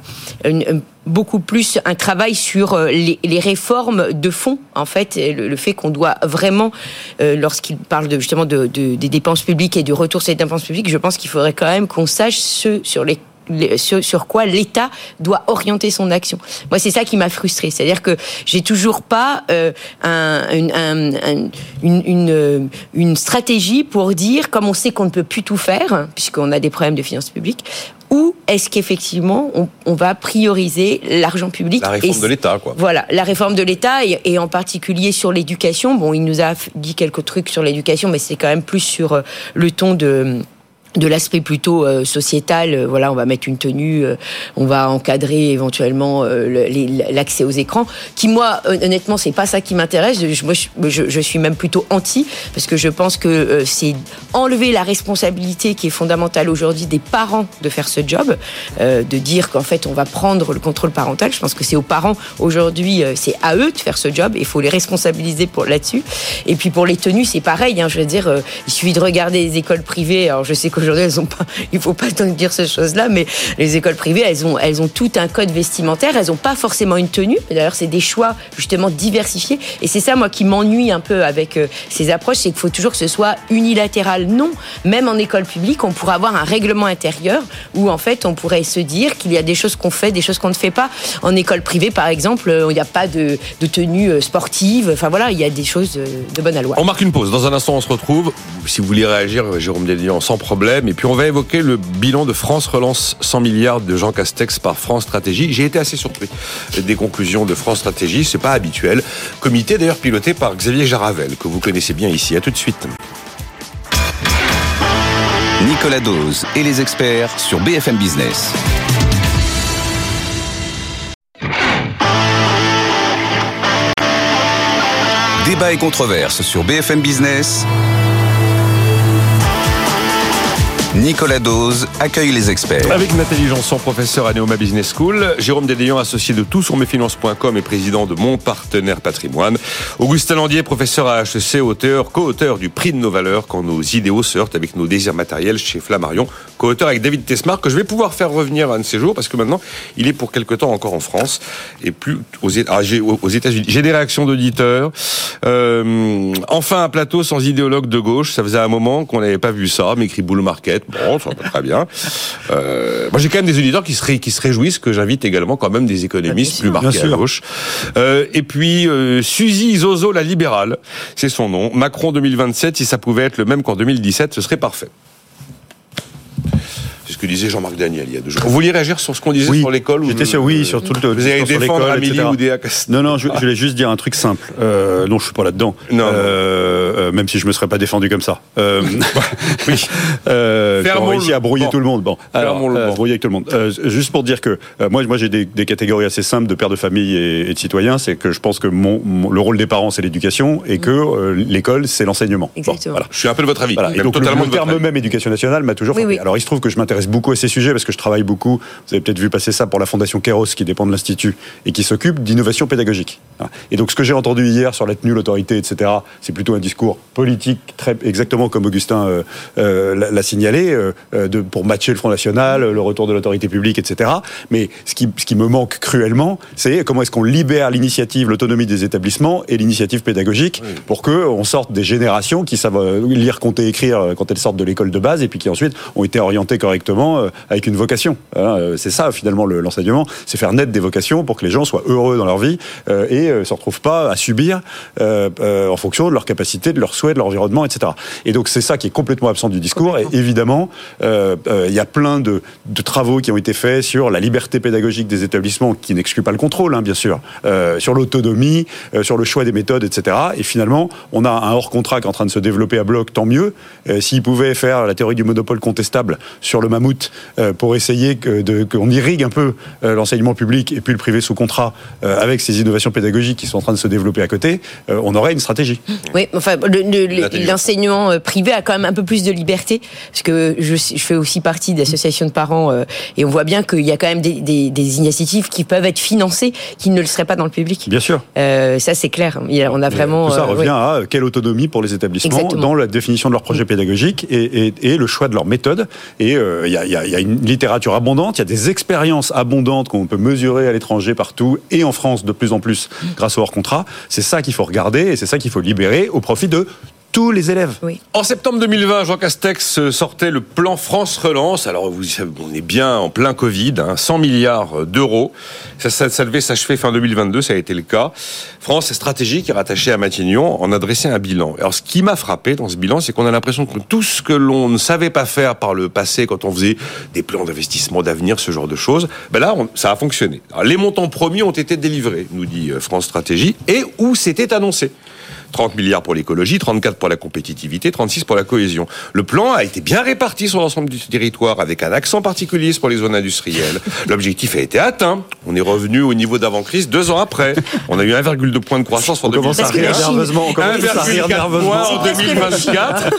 beaucoup plus un travail sur les, les, réformes de fond en fait le, le fait qu'on doit vraiment euh, lorsqu'il parle justement de, de, des dépenses publiques et du retour sur les dépenses publiques je pense qu'il faudrait quand même qu'on sache ce sur quoi l'État doit orienter son action. Moi, c'est ça qui m'a frustré. C'est-à-dire que j'ai toujours pas euh, un, une, un, une, une, une, stratégie pour dire, comme on sait qu'on ne peut plus tout faire, puisqu'on a des problèmes de finances publiques, ou est-ce qu'effectivement on, on, va prioriser l'argent public La réforme de l'État, quoi. Voilà, la réforme de l'État et, et, en particulier sur l'éducation. Bon, il nous a dit quelques trucs sur l'éducation, mais c'est quand même plus sur euh, le ton de de l'aspect plutôt euh, sociétal, euh, voilà, on va mettre une tenue, euh, on va encadrer éventuellement euh, l'accès aux écrans. Qui moi, honnêtement, c'est pas ça qui m'intéresse. Je, moi, je, je, suis même plutôt anti parce que je pense que euh, c'est enlever la responsabilité qui est fondamentale aujourd'hui des parents de faire ce job, euh, de dire qu'en fait on va prendre le contrôle parental. Je pense que c'est aux parents aujourd'hui, c'est à eux de faire ce job. Il faut les responsabiliser pour là-dessus. Et puis pour les tenues, c'est pareil. Hein, je veux dire, il suffit de regarder les écoles privées. Alors je sais que Aujourd'hui, elles ont pas, il faut pas dire ces choses-là, mais les écoles privées, elles ont, elles ont tout un code vestimentaire, elles ont pas forcément une tenue. D'ailleurs, c'est des choix justement diversifiés. Et c'est ça, moi, qui m'ennuie un peu avec euh, ces approches, c'est qu'il faut toujours que ce soit unilatéral. Non, même en école publique, on pourrait avoir un règlement intérieur où en fait, on pourrait se dire qu'il y a des choses qu'on fait, des choses qu'on ne fait pas. En école privée, par exemple, euh, il n'y a pas de, tenue euh, sportive. Enfin voilà, il y a des choses de bonne loi. On marque une pause. Dans un instant, on se retrouve. Si vous voulez réagir, Jérôme Délian, sans problème Et puis on va évoquer le bilan de France Relance 100 milliards de Jean Castex par France Stratégie. J'ai été assez surpris des conclusions de France Stratégie. C'est pas habituel. Comité d'ailleurs piloté par Xavier Jaravel, que vous connaissez bien ici. À tout de suite. Nicolas Dose et les experts sur BFM Business. Débat et controverse sur BFM Business. Nicolas Dose accueille les experts. Avec Nathalie Janson, professeur à Neoma Business School, Jérôme Dédéon, associé de tout sur mesfinances.com et président de Mon Partenaire Patrimoine, Augustin Landier, professeur à HEC, auteur, co-auteur du prix de nos valeurs quand nos idéaux se heurtent avec nos désirs matériels chez Flammarion, co-auteur avec David Tesmar, que je vais pouvoir faire revenir un de ces jours parce que maintenant, il est pour quelque temps encore en France et plus aux, ah, aux États-Unis. J'ai des réactions d'auditeurs. Euh, enfin, un plateau sans idéologue de gauche. Ça faisait un moment qu'on n'avait pas vu ça, m'écrit Boule Market. Bon, ça va très bien. Euh, moi, j'ai quand même des auditeurs qui se, qui se réjouissent que j'invite également quand même des économistes plus marqués à gauche. Euh, et puis, euh, Suzy Zozo, la libérale, c'est son nom. Macron 2027, si ça pouvait être le même qu'en 2017, ce serait parfait. C'est ce que disait Jean-Marc Daniel il y a deux jours. Vous vouliez réagir sur ce qu'on disait Oui, sur l'école J'étais ou- sûr, oui, sur tout le Vous allez sur défendre l'école, Amélie etc. Oudéa Castéra. Non, non, je, je voulais juste dire un truc simple. Euh, non, je suis pas là-dedans. Non. Euh, euh, même si je me serais pas défendu comme ça. Euh, Oui. euh, le à brouiller tout le monde. Bon, alors, Fermons le euh, banc. brouiller avec tout le monde. Euh, juste pour dire que euh, moi, moi, j'ai des, des catégories assez simples de pères de famille et, et de citoyens. C'est que je pense que mon, mon- le rôle des parents, c'est l'éducation, et que euh, l'école, c'est l'enseignement. Bon, Exactement. voilà. Je suis un peu de votre avis. Voilà. Et Même donc le, totalement le votre terme même éducation nationale m'a toujours Oui, oui. Alors il se trouve que je m'intéresse beaucoup à ces sujets parce que je travaille beaucoup. Vous avez peut-être vu passer ça pour la fondation Kéros qui dépend de l'institut et qui s'occupe d'innovation pédagogique. Et donc ce que j'ai entendu hier sur la tenue, l'autorité, etc. C'est plutôt un discours politique très exactement comme Augustin euh, euh, l'a signalé euh, de, pour matcher le Front National, le retour de l'autorité publique, etc. Mais ce qui, ce qui me manque cruellement, c'est comment est-ce qu'on libère l'initiative, l'autonomie des établissements et l'initiative pédagogique pour que on sorte des générations qui savent lire, compter, écrire quand elles sortent de l'école de base et puis qui ensuite ont été orientées correctement euh, avec une vocation. Hein, euh, c'est ça finalement le- l'enseignement, c'est faire naître des vocations pour que les gens soient heureux dans leur vie euh, et euh, se retrouvent pas à subir en fonction de leur capacité, de leurs souhaits, de leur environnement, etc. Et donc c'est ça qui est complètement absent du discours. Et évidemment, il y a plein de, de travaux qui ont été faits sur la liberté pédagogique des établissements, qui n'exclut pas le contrôle, hein, bien sûr, sur l'autonomie, sur le choix des méthodes, etc. Et finalement, on a un hors contrat qui est en train de se développer à bloc, tant mieux. S'ils pouvaient faire la théorie du monopole contestable sur le mammouth euh, pour essayer qu'on irrigue un peu euh, l'enseignement public et puis le privé sous contrat euh, avec ces innovations pédagogiques qui sont en train de se développer à côté, euh, on aurait une stratégie. Oui, enfin, le- le- l'enseignement privé a quand même un peu plus de liberté, parce que je, je fais aussi partie d'associations de parents, euh, et on voit bien qu'il y a quand même des, des- des initiatives qui peuvent être financées, qui ne le seraient pas dans le public. Bien sûr. Euh, ça, c'est clair. On a vraiment. Tout ça euh, revient ouais. à quelle autonomie pour les établissements Exactement. dans la définition de leur projet pédagogique et, et- et le choix de leur méthode. Et euh, il il y a une littérature abondante, il y a des expériences abondantes qu'on peut mesurer à l'étranger partout et en France de plus en plus grâce au hors contrat. C'est ça qu'il faut regarder et c'est ça qu'il faut libérer au profit de tous les élèves. Oui. En septembre 2020, Jean Castex euh, sortait le plan France Relance. Alors, vous, savez, on est bien en plein Covid, hein, 100 milliards d'euros. Ça, ça, ça devait s'achever fin 2022, ça a été le cas. France Stratégie, qui est rattachée à Matignon, en adressait un bilan. Alors, ce qui m'a frappé dans ce bilan, c'est qu'on a l'impression que tout ce que l'on ne savait pas faire par le passé, quand on faisait des plans d'investissement d'avenir, ce genre de choses, ben là, on- ça a fonctionné. Alors, les montants promis ont été délivrés, nous dit euh, France Stratégie, et où c'était annoncé. 30 milliards pour l'écologie, 34 pour la compétitivité, 36 pour la cohésion. Le plan a été bien réparti sur l'ensemble du territoire avec un accent particulier pour les zones industrielles. L'objectif a été atteint. On est revenu au niveau d'avant-crise deux ans après. On a eu 1,2 point de croissance en On commence à rire nerveusement. On commence à rire 1,4 nerveusement. points en Parce que la 2024.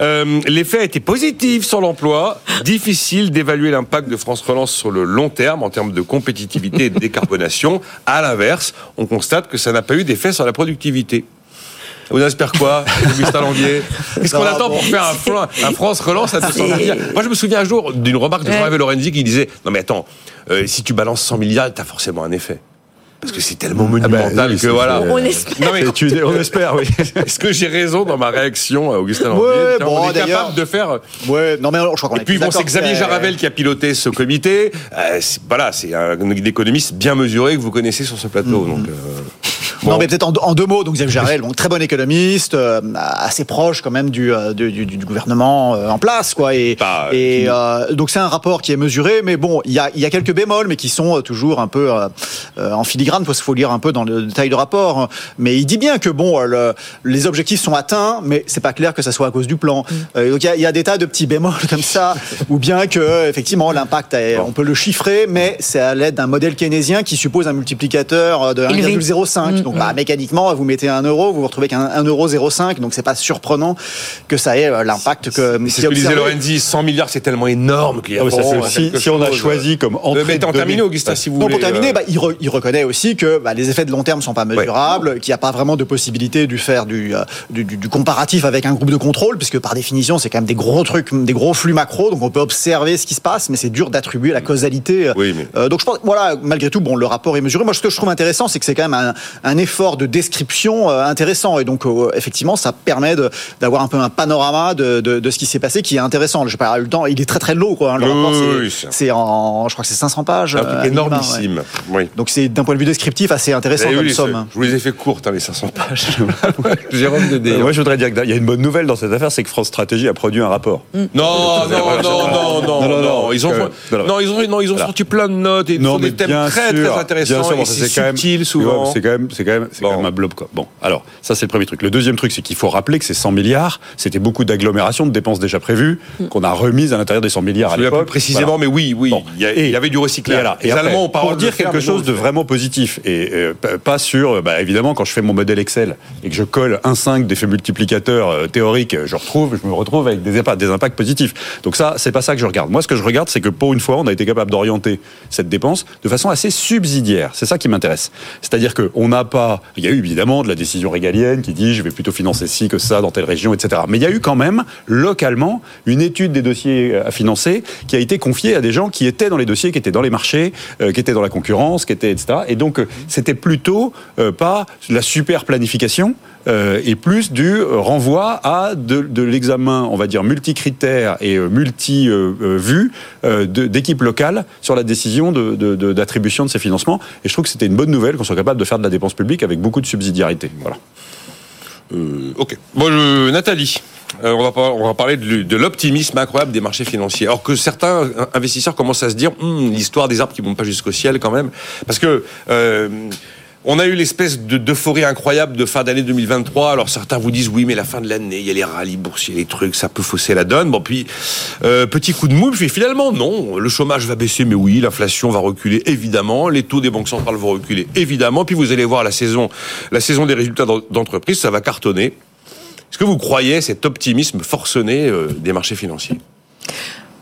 Euh, L'effet a été positif sur l'emploi. Difficile d'évaluer l'impact de France Relance sur le long terme en termes de compétitivité et de décarbonation. À l'inverse, on constate que ça n'a pas eu d'effet sur la productivité. Vous espère quoi, Augustin Landier Qu'est-ce qu'on attend bon. pour faire un, plan- un France Relance à 200 C'est- milliards Moi, je me souviens un jour d'une remarque de. Jean-Yves Lorenzi qui disait Non, mais attends, euh, si tu balances 100 milliards, t'as forcément un effet. Parce que c'est tellement monumental Ah ben, oui, que voilà. On espère. Non, mais Et tu- on espère, oui. est-ce que j'ai raison dans ma réaction, euh, Augustin Landier Ouais, Tiens, bon, On est capable de faire. Ouais, non mais alors, je crois qu'on Et puis bon, c'est Xavier Jaravel qui a piloté ce comité. Euh, voilà, c'est un économiste bien mesuré que vous connaissez sur ce plateau. Donc, euh, Non, mais peut-être en, deux mots. Donc, Xavier Jarel, bon, très bon économiste, euh, assez proche quand même du, euh, du, du, gouvernement euh, en place, quoi. Et, et donc, c'est un rapport qui est mesuré, mais bon, il y a, y a quelques bémols, mais qui sont toujours un peu en filigrane, parce qu'il faut lire un peu dans le détail du rapport. Mais il dit bien que bon, le, les objectifs sont atteints, mais c'est pas clair que ça soit à cause du plan. Mm. donc, il y, y, a des tas de petits bémols comme ça, ou bien que effectivement l'impact, on peut le chiffrer, mais c'est à l'aide d'un modèle keynésien qui suppose un multiplicateur de 1,05. Donc, bah, mécaniquement, vous mettez un euro, vous vous retrouvez qu'un 1,05 euro, donc c'est pas surprenant que ça ait euh, l'impact que. C'est ce que disait Lorenzi, 100 milliards, c'est tellement énorme qu'il y a. Ah si, si on a choisi comme entrée. Mais en terminer, Augustin, si vous voulez. Pour terminer, euh, bah, il, reconnaît aussi que bah, les effets de long terme sont pas mesurables, qu'il n'y a pas vraiment de possibilité de faire euh, du, du, comparatif avec un groupe de contrôle, puisque par définition, c'est quand même des gros trucs, des gros flux macro, donc on peut observer ce qui se passe, mais c'est dur d'attribuer la causalité. Oui, mais... donc je pense, voilà, malgré tout, bon, le rapport est mesuré. Moi, ce que je trouve intéressant, c'est que c'est quand même un, un effort de description euh, intéressant. Et donc, euh, effectivement, ça permet d'avoir un peu un panorama de, de, ce qui s'est passé qui est intéressant. Je n'ai pas eu le temps. Il est très très lourd. Quoi, hein, le rapport, c'est en, je crois que c'est 500 pages. Un truc euh, énormissime. Oui. Donc, c'est d'un point de vue descriptif assez intéressant eh comme somme. Je vous les ai fait courtes, hein, les 500 pages. Jérôme de Moi, je voudrais dire qu'il y a une bonne nouvelle dans cette affaire, c'est que France Stratégie a produit un rapport. Non, non, non, non, non, non, Ils ont, non, ils ont, non, ils ont sorti plein de notes et des thèmes très, très intéressants. C'est subtil souvent. C'est quand même, c'est quand même un blob, quoi. Bon, alors, ça, c'est le premier truc. Le deuxième truc, c'est qu'il faut rappeler que ces 100 milliards, c'était beaucoup d'agglomérations, de dépenses déjà prévues, mm. qu'on a remises à l'intérieur des 100 milliards à l'époque. Précisément, mais oui, oui. Il, y avait du recyclage. Et, Allemands pour dire quelque chose de vraiment positif, et euh, pas sur, bah, évidemment, quand je fais mon modèle Excel et que je colle un 5 d'effet multiplicateur euh, théorique, je retrouve, je me retrouve avec des impacts, des impacts positifs. Donc ça, c'est pas ça que je regarde. Moi, ce que je regarde, c'est que pour une fois, on a été capable d'orienter cette dépense de façon assez subsidiaire. C'est ça qui m'intéresse. C'est-à-dire qu'on n'a pas, il y a eu évidemment de la décision régalienne qui dit je vais plutôt financer ci que ça dans telle région, etc. Mais il y a eu quand même localement une étude des dossiers à financer qui a été confiée à des gens qui étaient dans les dossiers, qui étaient dans les marchés, euh, qui étaient dans la concurrence, qui étaient etc. Et donc euh, c'était plutôt euh, pas la super planification. Et plus du renvoi à de, l'examen, on va dire, multicritère et multi-vue d'équipes locales sur la décision d'attribution de, ces financements. Et je trouve que c'était une bonne nouvelle qu'on soit capable de faire de la dépense publique avec beaucoup de subsidiarité. Voilà. Euh, ok. Bon, Nathalie. Euh, on, va, parler de, l'optimisme incroyable des marchés financiers. Alors que certains investisseurs commencent à se dire, hum, l'histoire des arbres qui ne montent pas jusqu'au ciel quand même. Parce que euh, on a eu l'espèce d'euphorie incroyable de fin d'année 2023. Alors certains vous disent oui, mais la fin de l'année, il y a les rallyes boursiers, les trucs, ça peut fausser la donne. Bon, puis euh, petit coup de mou, puis finalement non, le chômage va baisser, mais oui, l'inflation va reculer évidemment, les taux des banques centrales vont reculer évidemment. Puis vous allez voir la saison, la saison des résultats d'entreprise, ça va cartonner. Est-ce que vous croyez cet optimisme forcené euh, des marchés financiers?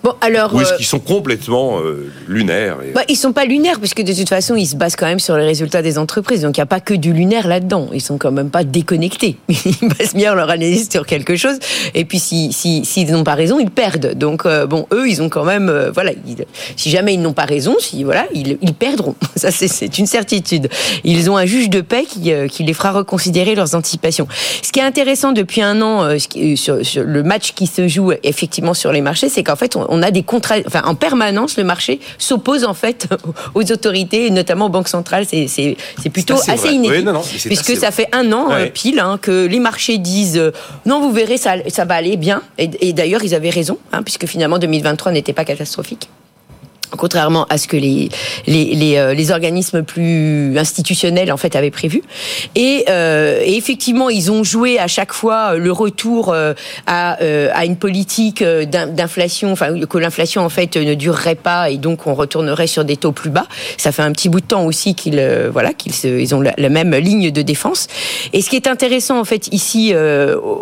Bon, alors. Ou est-ce euh, qu'ils sont complètement euh, lunaires et... bah, Ils sont pas lunaires, puisque de toute façon, ils se basent quand même sur les résultats des entreprises. Donc, il n'y a pas que du lunaire là-dedans. Ils sont quand même pas déconnectés. Ils basent bien leur analyse sur quelque chose. Et puis, s'ils si, si, n'ont pas raison, ils perdent. Donc, euh, bon, eux, ils ont quand même. voilà. si jamais ils n'ont pas raison, si, voilà, ils, ils perdront. Ça, c'est une certitude. Ils ont un juge de paix qui, qui, les fera reconsidérer leurs anticipations. Ce qui est intéressant depuis un an, sur, sur, le match qui se joue effectivement sur les marchés, c'est qu'en fait, on, on a des contrats, enfin en permanence, le marché s'oppose en fait aux autorités, notamment aux banques centrales. C'est plutôt assez inédit, puisque ça fait un an euh, pile hein, que les marchés disent euh, non, vous verrez, ça, ça va aller bien. Et, d'ailleurs, ils avaient raison, hein, puisque finalement 2023 n'était pas catastrophique contrairement à ce que les les, euh, les, organismes plus institutionnels en fait avaient prévu. Et, euh, effectivement, ils ont joué à chaque fois le retour euh, à, euh, à une politique d'inflation, enfin que l'inflation en fait ne durerait pas et donc on retournerait sur des taux plus bas. Ça fait un petit bout de temps aussi qu'ils voilà qu'ils ils ont la, même ligne de défense. Et ce qui est intéressant en fait ici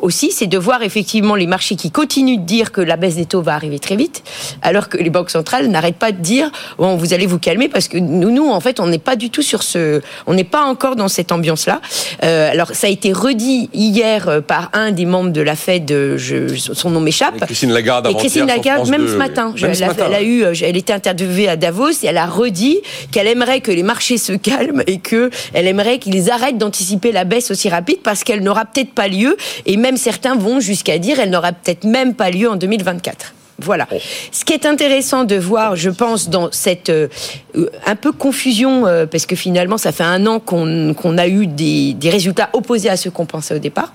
aussi, c'est de voir effectivement les marchés qui continuent de dire que la baisse des taux va arriver très vite, alors que les banques centrales n'arrêtent pas dire bon, vous allez vous calmer parce que nous, nous en fait, on n'est pas du tout sur ce, on n'est pas encore dans cette ambiance-là. Euh, alors, ça a été redit hier euh, par un des membres de la Fed, euh, je, son nom m'échappe. Christine Lagarde. Et Christine Lagarde, même ce matin, elle, a, eu, elle était interviewée à Davos et elle a redit qu'elle aimerait que les marchés se calment et que elle aimerait qu'ils arrêtent d'anticiper la baisse aussi rapide parce qu'elle n'aura peut-être pas lieu et même certains vont jusqu'à dire elle n'aura peut-être même pas lieu en 2024. Voilà. Ce qui est intéressant de voir, je pense, dans cette euh, un peu confusion, euh, parce que finalement, ça fait un an qu'on qu'on a eu des, des résultats opposés à ceux qu'on pensait au départ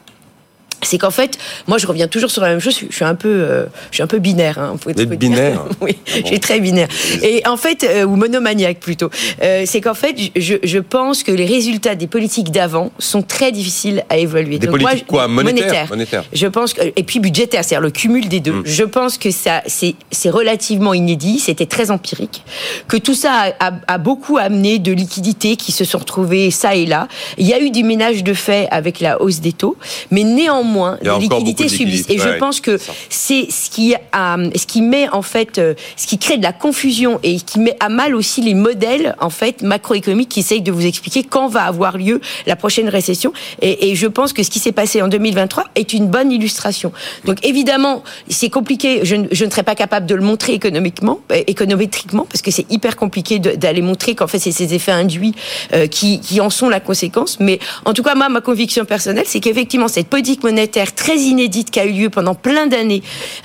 c'est qu'en fait, moi, je reviens toujours sur la même chose. Je suis un peu, euh, je suis un peu binaire. Hein, faut, binaire. oui, ah je suis très binaire. Et en fait, euh, ou monomaniaque plutôt. Euh, c'est qu'en fait, je, je, pense que les résultats des politiques d'avant sont très difficiles à évaluer. Des Donc, politiques moi, quoi monétaire, monétaire, Je pense que, et puis budgétaire, c'est-à-dire le cumul des deux. Mm. Je pense que ça, c'est, c'est relativement inédit. C'était très empirique. Que tout ça a, a, a, beaucoup amené de liquidités qui se sont retrouvées ça et là. Il y a eu du ménage de fait avec la hausse des taux, mais néanmoins moins les liquidités subissent. Et je pense que c'est ce qui, ce qui met en fait, euh, ce qui crée de la confusion et qui met à mal aussi les modèles en fait macroéconomiques qui essayent de vous expliquer quand va avoir lieu la prochaine récession. Et, et je pense que ce qui s'est passé en 2023 est une bonne illustration. Donc évidemment, c'est compliqué. Je, je, ne serais pas capable de le montrer économiquement, euh, économétriquement, parce que c'est hyper compliqué d'aller montrer qu'en fait c'est ces effets induits euh, qui, qui en sont la conséquence. Mais en tout cas, moi, ma conviction personnelle, c'est qu'effectivement cette politique monétaire très inédite qui a eu lieu pendant plein d'années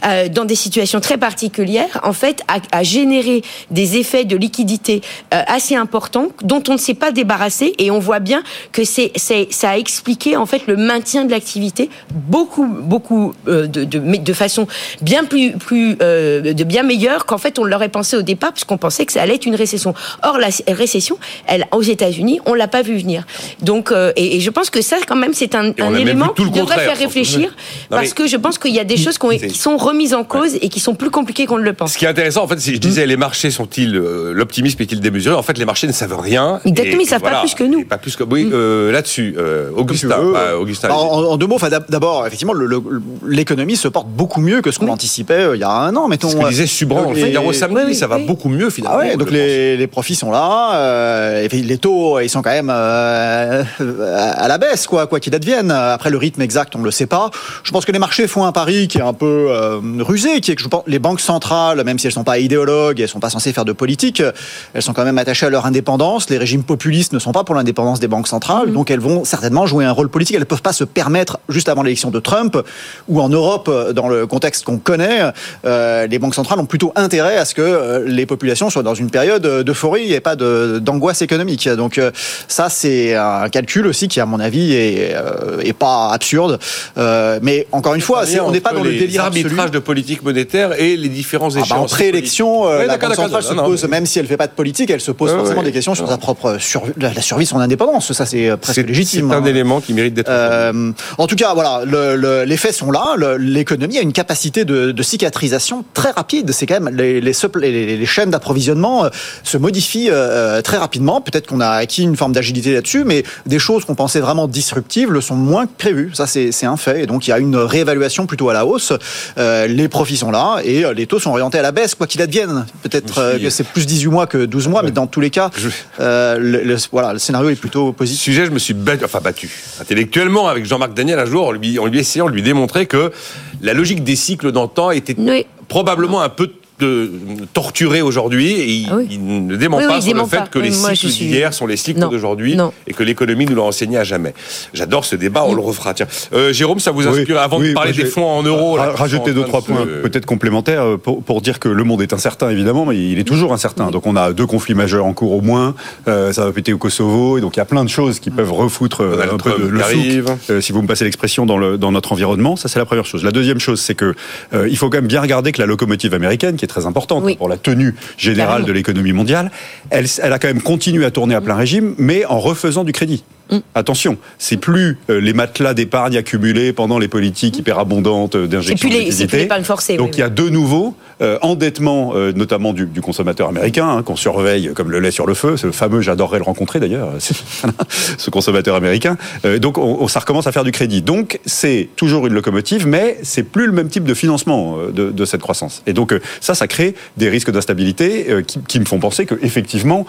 euh, dans des situations très particulières, en fait, a, a généré des effets de liquidité euh, assez importants dont on ne s'est pas débarrassé et on voit bien que c'est, c'est, ça a expliqué en fait le maintien de l'activité beaucoup, beaucoup euh, de, de, de, façon bien plus, plus de bien meilleure qu'en fait on l'aurait pensé au départ parce qu'on pensait que ça allait être une récession. Or la récession, elle, aux États-Unis, on l'a pas vu venir. Donc et, et, je pense que ça quand même c'est un, un élément qui devrait faire réfléchir parce que je pense qu'il y a des choses qui, sont remises en cause et qui sont plus compliquées qu'on ne le pense. Ce qui est intéressant, en fait, si je disais les marchés sont-ils euh, l'optimisme est-il démesuré? En fait, les marchés ne savent rien. Exactement, ils ne savent pas plus que nous. Pas plus que oui. Mm. Euh, Là-dessus, euh, Augustin. Bah, Augustin en, en, deux mots, d'abord, effectivement, l'économie se porte beaucoup mieux que ce qu'on oui. anticipait il y a un an, mettons. Ce que disait Subran, samedi, oui, ça va beaucoup mieux finalement. Ah ouais, donc les, les, profits sont là, et les taux, ils sont quand même à la baisse, quoi, quoi qu'il advienne. Après, le rythme exact, on le sait pas. Je pense que les marchés font un pari qui est un peu euh, rusé, qui est que je pense les banques centrales, même si elles sont pas idéologues, elles sont pas censées faire de politique, elles sont quand même attachées à leur indépendance. Les régimes populistes ne sont pas pour l'indépendance des banques centrales, mmh. donc elles vont certainement jouer un rôle politique. Elles ne peuvent pas se permettre, juste avant l'élection de Trump, ou en Europe, dans le contexte qu'on connaît, euh, les banques centrales ont plutôt intérêt à ce que euh, les populations soient dans une période d'euphorie et pas d'angoisse économique. Donc euh, ça, c'est un calcul aussi qui, à mon avis, est, euh, est pas absurde. Mais encore une fois, on n'est pas dans le délire arbitrage de politique monétaire et les différents échéances. Ah bah en préélection, euh, la Banque centrale se pose, même si elle fait pas de politique, elle se pose forcément ouais, des questions sur sa propre survie, la survie de son indépendance. Ça, c'est euh, presque légitime. C'est un hein. élément qui mérite d'être. Euh, en tout cas, voilà, le, le, les faits sont là. L'économie a une capacité de, de cicatrisation très rapide. C'est quand même les, les, les, les chaînes d'approvisionnement euh, se modifient euh, très rapidement. Peut-être qu'on a acquis une forme d'agilité là-dessus, mais des choses qu'on pensait vraiment disruptives le sont moins que prévues. Ça, c'est un fait. Et donc, il y a une réévaluation plutôt à la hausse. Euh, les profits sont là et les taux sont orientés à la baisse, quoi qu'il advienne. Peut-être euh, que c'est plus 18 mois que 12 mois, ouais. mais dans tous les cas, je... euh, le, le, voilà, le scénario est plutôt positif. Sujet, je me suis battu, enfin battu intellectuellement avec Jean-Marc Daniel un jour, en lui, en lui essayant de lui démontrer que la logique des cycles d'antan était oui. probablement un peu de torturer aujourd'hui et il, ah oui. il, ne dément oui, pas oui, sur le fait pas. que les cycles d'hier sont les cycles d'aujourd'hui et que l'économie nous l'a enseigné à jamais. J'adore ce débat, on le refera. Tiens, euh, Jérôme, ça vous inspire avant de parler des fonds en euros là, Rajouter deux trois points peut-être complémentaires euh, pour, pour, dire que le monde est incertain évidemment, mais il est toujours incertain. Donc on a deux conflits majeurs en cours au moins. Euh, ça va péter au Kosovo et donc il y a plein de choses qui peuvent refoutre euh, un peu de, le souk, si vous me passez l'expression dans, le, dans notre environnement. Ça c'est la première chose. La deuxième chose, c'est que il faut quand même bien regarder que la locomotive américaine qui est très importante oui. pour la tenue générale Carrément. de l'économie mondiale, elle, elle, a quand même continué à tourner à plein régime, mais en refaisant du crédit. Mm. Attention, c'est plus euh, les matelas d'épargne accumulés pendant les politiques hyper abondantes d'injection de liquidité. Forcées, Donc oui, il y a de nouveau euh, endettement, euh, notamment du, consommateur américain, hein, qu'on surveille comme le lait sur le feu. C'est le fameux, j'adorerais le rencontrer d'ailleurs, ce consommateur américain. Euh, donc on, on, ça recommence à faire du crédit. Donc c'est toujours une locomotive, mais c'est plus le même type de financement de, cette croissance. Et donc ça, ça crée des risques d'instabilité qui, me font penser que effectivement,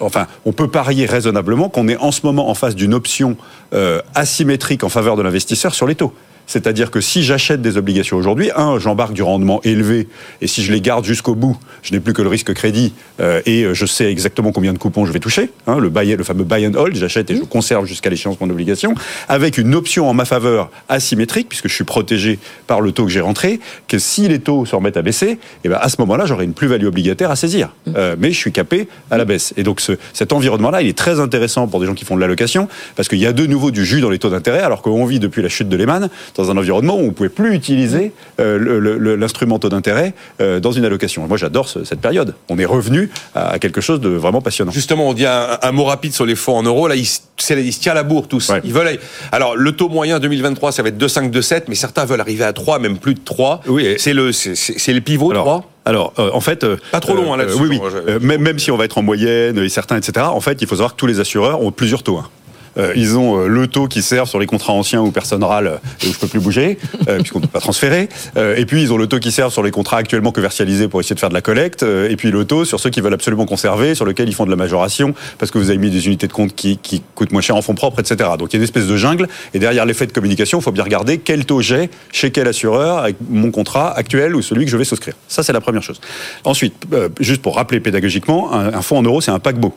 enfin, on peut parier raisonnablement qu'on est en ce moment en face d'une option euh, asymétrique en faveur de l'investisseur sur les taux. C'est-à-dire que si j'achète des obligations aujourd'hui, un, j'embarque du rendement élevé, et si je les garde jusqu'au bout, je n'ai plus que le risque crédit, euh, et je sais exactement combien de coupons je vais toucher. Hein, le, buy, le fameux buy and hold, j'achète et je conserve jusqu'à l'échéance mon obligation, avec une option en ma faveur asymétrique, puisque je suis protégé par le taux que j'ai rentré, que si les taux se remettent à baisser, et eh ben à ce moment-là, j'aurai une plus-value obligataire à saisir. Mmh. Euh, mais je suis capé à la baisse. Et donc ce, cet environnement-là, il est très intéressant pour des gens qui font de l'allocation, parce qu'il y a de nouveau du jus dans les taux d'intérêt, alors qu'on vit depuis la chute de Lehman dans un environnement où on ne pouvait plus utiliser euh, l'instrument taux d'intérêt euh, dans une allocation. Moi, j'adore cette période. On est revenu à, quelque chose de vraiment passionnant. Justement, on dit un, mot rapide sur les fonds en euros. Là, ils, ils se tirent la bourre tous. Ils veulent. Alors, le taux moyen 2023, ça va être 2,5, 2,7, mais certains veulent arriver à 3, même plus de 3. Oui, c'est le, pivot alors, 3 alors, euh, en fait, pas trop long là-dessus. Oui, oui. même, si on va être en moyenne et certains, etc. En fait, il faut savoir que tous les assureurs ont plusieurs taux hein ils ont euh, le taux qui sert sur les contrats anciens ou personne râle et où je peux plus bouger, euh, puisqu'on ne peut pas transférer. et puis ils ont le taux qui sert sur les contrats actuellement commercialisés pour essayer de faire de la collecte. et puis le taux sur ceux qui veulent absolument conserver, sur lesquels ils font de la majoration parce que vous avez mis des unités de compte qui, qui coûtent moins cher en fonds propres, etc. Donc il y a une espèce de jungle. Et derrière l'effet de communication, il faut bien regarder quel taux j'ai chez quel assureur avec mon contrat actuel ou celui que je vais souscrire. Ça c'est la première chose. Ensuite, juste pour rappeler pédagogiquement, un, un fonds en euros c'est un paquebot.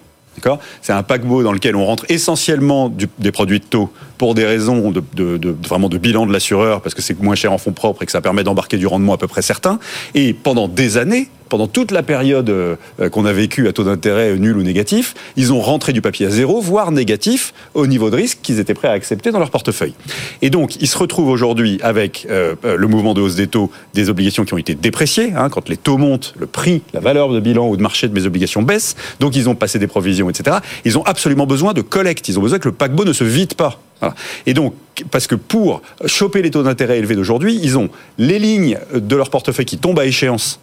C'est un paquebot dans lequel on rentre essentiellement des produits de taux pour des raisons de, vraiment de bilan de l'assureur, parce que c'est moins cher en fonds propres et que ça permet d'embarquer du rendement à peu près certain. Et pendant des années, pendant toute la période euh, qu'on a vécue à taux d'intérêt nul ou négatif, ils ont rentré du papier à zéro, voire négatif, au niveau de risque qu'ils étaient prêts à accepter dans leur portefeuille. Et donc, ils se retrouvent aujourd'hui avec euh, euh, le mouvement de hausse des taux, des obligations qui ont été dépréciées. Hein, quand les taux montent, le prix, la valeur de bilan ou de marché de mes obligations baisse. Donc, ils ont passé des provisions, etc. Ils ont absolument besoin de collecte. Ils ont besoin que le paquebot ne se vide pas. Et donc, parce que pour choper les taux d'intérêt élevés d'aujourd'hui, ils ont les lignes de leur portefeuille qui tombent à échéance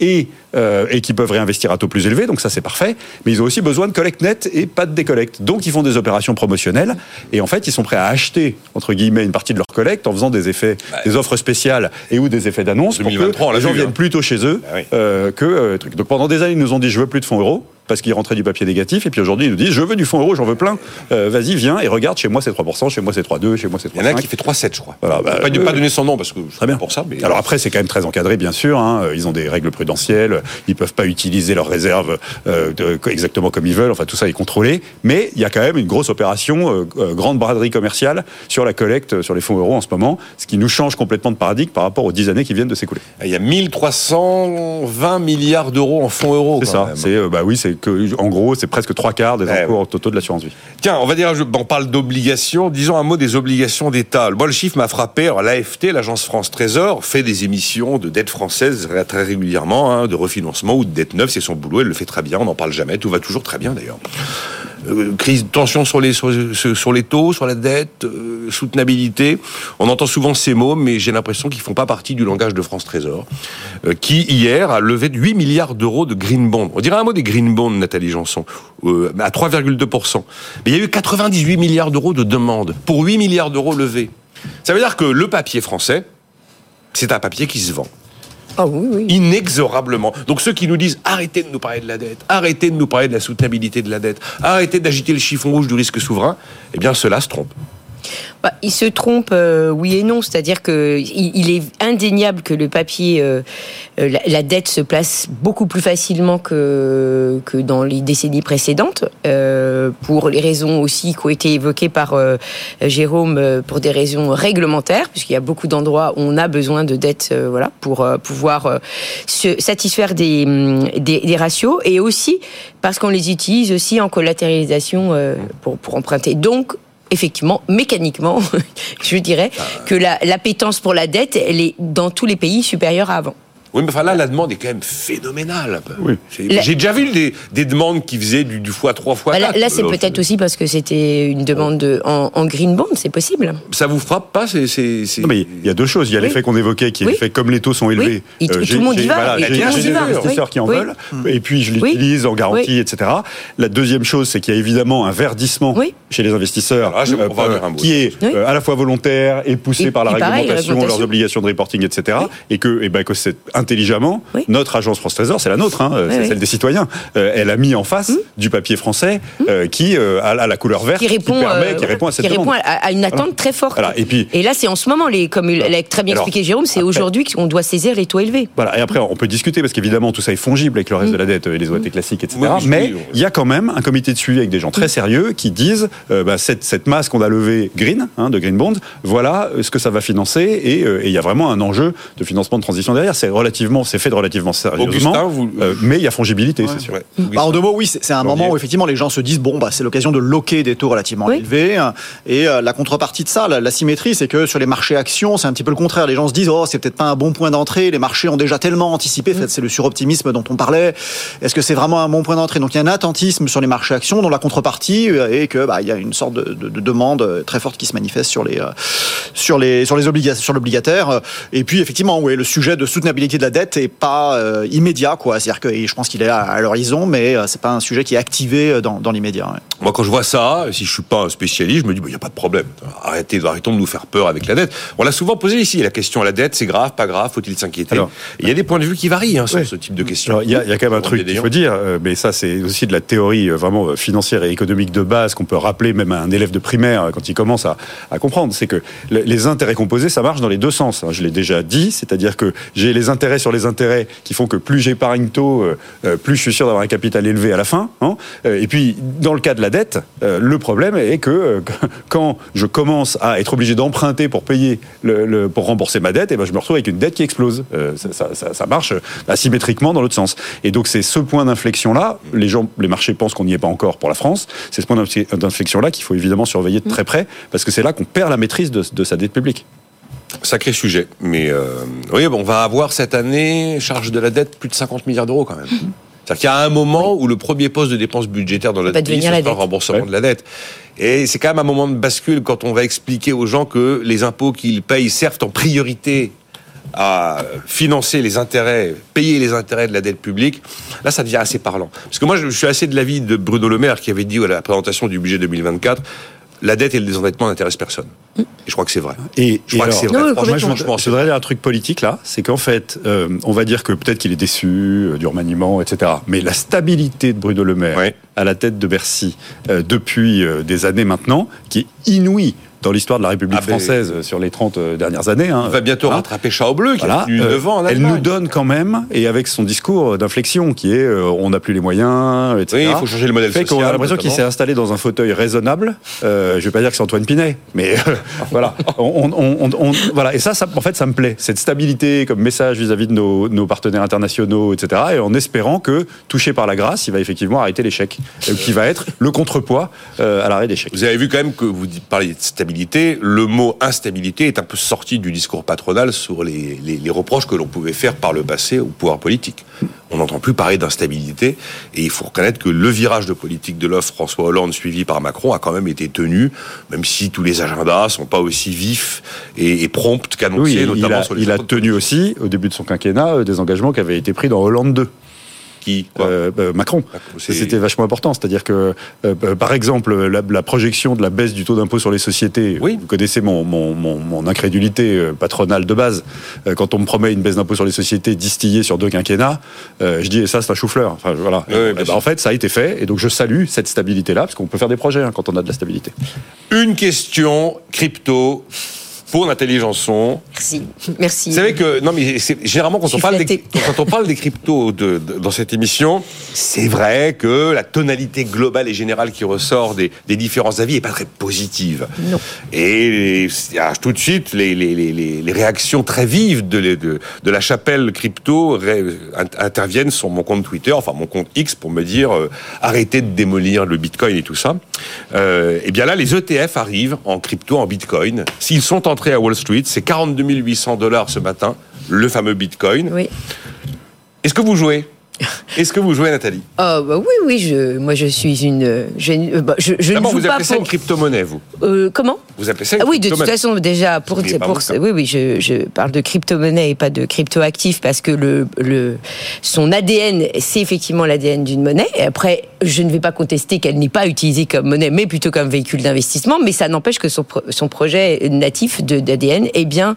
et, euh, et qui peuvent réinvestir à taux plus élevé, donc ça c'est parfait, mais ils ont aussi besoin de collecte nette et pas de décollecte. Donc ils font des opérations promotionnelles et en fait ils sont prêts à acheter, entre guillemets, une partie de leur collecte en faisant des effets, des offres spéciales et ou des effets d'annonce pour que les gens viennent hein. plutôt chez eux bah euh, que euh, truc. Donc pendant des années ils nous ont dit je veux plus de fonds euros parce qu'ils rentraient du papier négatif. Et puis aujourd'hui, ils nous disent Je veux du fonds euro, j'en veux plein. Euh, vas-y, viens et regarde, chez moi c'est 3%, chez moi c'est 3,2, chez moi c'est 3,5. Il y en a qui fait 3,7, je crois. Voilà, bah, pas, pas, donner son nom parce que très bien pour ça. Mais... Alors après, c'est quand même très encadré, bien sûr. Hein. Ils ont des règles prudentielles. Ils peuvent pas utiliser leurs réserves euh, exactement comme ils veulent. Enfin, tout ça est contrôlé. Mais il y a quand même une grosse opération, euh, euh, grande braderie commerciale sur la collecte sur les fonds euros en ce moment, ce qui nous change complètement de paradigme par rapport aux 10 années qui viennent de s'écouler. Il y a 1320 milliards d'euros en fonds euros. C'est ça. C'est bah oui, c'est que en gros c'est presque trois quarts des eh encours totaux de l'assurance vie. Tiens, on va dire, on parle d'obligations. Disons un mot des obligations d'État. Moi, le chiffre m'a frappé. L'AFT, l'agence France Trésor, fait des émissions de dettes françaises très régulièrement, hein, de refinancement ou de dettes neuves. C'est son boulot. Elle le fait très bien. On n'en parle jamais. Tout va toujours très bien d'ailleurs. Euh, crise, tension sur les, sur, les taux, sur la dette, euh, soutenabilité. On entend souvent ces mots, mais j'ai l'impression qu'ils font pas partie du langage de France Trésor, euh, qui hier a levé 8 milliards d'euros de green bond. On dirait un mot des green bonds, Nathalie Janson, à 3,2%. Mais il y a eu 98 milliards d'euros de demandes pour 8 milliards d'euros levés. Ça veut dire que le papier français, c'est un papier qui se vend. Ah oui, oui. Inexorablement. Donc ceux qui nous disent arrêtez de nous parler de la dette, arrêtez de nous parler de la soutenabilité de la dette, arrêtez d'agiter le chiffon rouge du risque souverain, eh bien cela se trompe. Bah, il se trompe, euh, oui et non. C'est-à-dire que il, est indéniable que le papier, euh, euh, la, dette se place beaucoup plus facilement que que dans les décennies précédentes, pour les raisons aussi qui ont été évoquées par Jérôme, pour des raisons réglementaires, puisqu'il y a beaucoup d'endroits où on a besoin de dette, voilà, pour pouvoir se satisfaire des, des, des ratios, et aussi parce qu'on les utilise aussi en collatéralisation pour, pour emprunter. Donc effectivement, mécaniquement, je dirais que l'appétence pour la dette, elle est dans tous les pays supérieure à avant. Oui, mais enfin là, la demande est quand même phénoménale. Oui. J'ai déjà vu des, des, demandes qui faisaient du, du fois 3 fois 4. Bah, là, c'est peut-être aussi parce que c'était une demande de, en, green bond, c'est possible. Ça vous frappe pas c'est, Non, mais il y a deux choses. Il y a l'effet qu'on évoquait, qui est l'effet comme les taux sont élevés. Euh, tout le monde y va. j'ai des investisseurs qui en veulent, et puis je l'utilise en garantie, etc. La deuxième chose, c'est qu'il y a évidemment un verdissement chez les investisseurs ah, euh, qui est euh, à la fois volontaire et poussé par la réglementation, leurs obligations de reporting, etc. Et que, ben, que c'est intelligemment, Oui. notre agence France Trésor, c'est la nôtre, hein, c'est oui. celle des citoyens. Euh, elle a mis en face du papier français euh, qui euh, a, a la couleur verte, qui répond, permet, euh, qui répond à cette qui répond demande. à, à une attente très forte. Voilà. Et puis- là, c'est en ce moment, les, comme l'a très bien Alors, expliqué Jérôme, c'est aujourd'hui qu'on doit saisir les taux élevés. Voilà, et après, on peut discuter parce qu'évidemment, tout ça est fongible avec le reste de la dette, euh, les OAT classiques, etc. Mais oui. il y a quand même un comité de suivi avec des gens très sérieux qui disent euh, bah, cette, cette masse qu'on a levée green, hein, de green bonds, voilà ce que ça va financer. Et et il y a vraiment un enjeu de financement de transition derrière. C'est relativement, c'est fait de relativement sérieusement. Augustin, vous- euh, mais il y a fongibilité, c'est sûr. Ouais. Bah, en deux mots, oui, c'est un Janvier. moment où effectivement les gens se disent bon, bah, c'est l'occasion de loquer des taux relativement Oui. élevés. Et euh, la contrepartie de ça, la, la symétrie, c'est que sur les marchés actions, c'est un petit peu le contraire. Les gens se disent oh, c'est peut-être pas un bon point d'entrée. Les marchés ont déjà tellement anticipé. En fait, c'est le suroptimisme dont on parlait. Est-ce que c'est vraiment un bon point d'entrée? Donc il y a un attentisme sur les marchés actions, dont la contrepartie euh, est que bah, il y a une sorte de, de- de demande très forte qui se manifeste sur les euh, sur les sur les obligations sur l'obligataire. Et puis effectivement, oui, le sujet de soutenabilité de la dette est pas euh, immédiat, quoi. C'est-à-dire que je pense qu'il est à, à l'horizon, mais euh, c'est pas un sujet qui est activé euh, dans, dans l'immédiat. ouais. Moi, quand je vois ça, si je suis pas un spécialiste, je me dis, il n'y a pas de problème. Arrêtez, arrêtons de nous faire peur avec la dette. On l'a souvent posé ici, la question à la dette, c'est grave, pas grave, faut-il s'inquiéter Il y a des points de vue qui varient hein, sur Ouais. ce type de questions. Il y, a, il y a quand même un truc qu'il faut dire, euh, mais ça c'est aussi de la théorie vraiment financière et économique de base qu'on peut rappeler même à un élève de primaire quand il commence à, à comprendre. C'est que le- les intérêts composés, ça marche dans les deux sens. hein. Je l'ai déjà dit, c'est-à-dire que j'ai les intérêts sur les intérêts qui font que plus j'épargne tôt, euh, euh, plus je suis sûr d'avoir un capital élevé à la fin. hein. Euh, Et puis, dans le cas de la dette, euh, le problème est que euh, quand je commence à être obligé d'emprunter pour payer, le, le- pour rembourser ma dette, et ben je me retrouve avec une dette qui explose. Ça, ça- ça- ça marche asymétriquement dans l'autre sens. Et donc c'est ce point d'inflexion-là, les gens, les marchés pensent qu'on n'y est pas encore pour la France, c'est ce point d'infle- d'inflexion-là qu'il faut évidemment surveiller de très près, parce que c'est là qu'on perd la maîtrise de, de sa dette publique. Sacré sujet. Mais euh, oui, bon, on va avoir cette année, charge de la dette, plus de 50 milliards d'euros quand même. C'est-à-dire qu'il y a un moment où le premier poste de dépenses budgétaires dans notre pays, c'est la le dette. remboursement Ouais. de la dette. Et c'est quand même un moment de bascule quand on va expliquer aux gens que les impôts qu'ils payent servent en priorité à financer les intérêts, payer les intérêts de la dette publique, là ça devient assez parlant. Parce que moi je je suis assez de l'avis de Bruno Le Maire qui avait dit à la présentation du budget 2024, la dette et le désendettement n'intéressent personne. Et je crois que c'est vrai. Et, Je crois que c'est vrai. Non, Franchement, moi, je, voudrais dire un truc politique là, c'est qu'en fait, euh, on va dire que peut-être qu'il est déçu euh, du remaniement, etc. Mais la stabilité de Bruno Le Maire Ouais. à la tête de Bercy euh, depuis euh, des années maintenant, qui est inouïe dans l'histoire de la République Ah ben, française sur les 30 euh, dernières années. hein. Va bientôt Hein rattraper Chao Bleu, qui Voilà, a tenu euh, 9 ans en elle nous donne quand même, et avec son discours d'inflexion qui est euh, on n'a plus les moyens, etc. Oui, il faut changer le modèle fait social. qu'on a l'impression qu'il s'est installé dans un fauteuil raisonnable. Euh, je vais pas dire que c'est Antoine Pinet, mais euh, voilà. On, on- on- on- voilà. Et ça, ça, en fait, ça me plaît. Cette stabilité comme message vis-à-vis de nos, nos partenaires internationaux, etc. Et en espérant que, touché par la grâce, il va effectivement arrêter l'échec, qui va être le contrepoids à l'arrêt d'échec. Vous avez vu quand même que vous parliez de stabilité. Le mot instabilité est un peu sorti du discours patronal sur les, les- les reproches que l'on pouvait faire par le passé au pouvoir politique. On n'entend plus parler d'instabilité et il faut reconnaître que le virage de politique de l'offre François Hollande suivi par Macron a quand même été tenu, même si tous les agendas sont pas aussi vifs et, et prompts qu'annoncés, Oui, il a, sur les il a impôts de tenu aussi, au début de son quinquennat, euh, des engagements qui avaient été pris dans Hollande 2. Qui. Euh, euh, Macron. c'est- C'était vachement important. C'est-à-dire que, euh, par exemple, la, la projection de la baisse du taux d'impôt sur les sociétés, Oui. vous connaissez mon, mon, mon, mon incrédulité patronale de base. Quand on me promet une baisse d'impôt sur les sociétés distillée sur deux quinquennats, je dis, et ça, c'est un chou-fleur. Enfin, voilà. Oui, oui, Eh ben, en fait, ça a été fait. Et donc, je salue cette stabilité-là, parce qu'on peut faire des projets hein, quand on a de la stabilité. Une question crypto pour Nathalie Janson. Merci. Merci. Vous savez que non mais c'est- généralement quand on parle des, quand on parle des cryptos de- de- dans cette émission, c'est vrai que la tonalité globale et générale qui ressort des, des différents avis est pas très positive. Non. Et il y a tout de suite les, les, les, les- réactions très vives de, de, de la chapelle crypto ré- interviennent sur mon compte Twitter, enfin mon compte X, pour me dire euh, arrêtez de démolir le Bitcoin et tout ça. Euh, et bien là, les ETF arrivent en crypto, en Bitcoin. S'ils sont à Wall Street, c'est 42 800 dollars ce matin, le fameux Bitcoin. Oui. Est-ce que vous jouez? Est-ce que vous jouez, Nathalie? Ah, bah oui, oui, je, moi je suis une. Je, euh, bah, je, je ne joue vous pas appelez ça une crypto-monnaie, vous? Euh, comment? Vous appelez ça une Ah oui, de toute façon, déjà, pour, pour oui, oui, je, je parle de crypto-monnaie et pas de crypto-actif parce que le, le, son ADN, c'est effectivement l'ADN d'une monnaie. Et après, je ne vais pas contester qu'elle n'est pas utilisée comme monnaie, mais plutôt comme véhicule d'investissement. Mais ça n'empêche que son, projet natif d'ADN est bien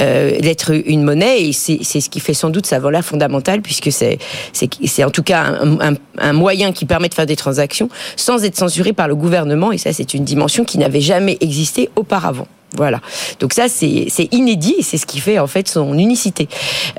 euh, d'être une monnaie, et c'est ce qui fait sans doute sa valeur fondamentale, puisque c'est en tout cas un moyen qui permet de faire des transactions sans être censuré par le gouvernement. Et ça, c'est une dimension qui n'avait jamais existé auparavant. Voilà. Donc ça, c'est inédit et c'est ce qui fait en fait son unicité.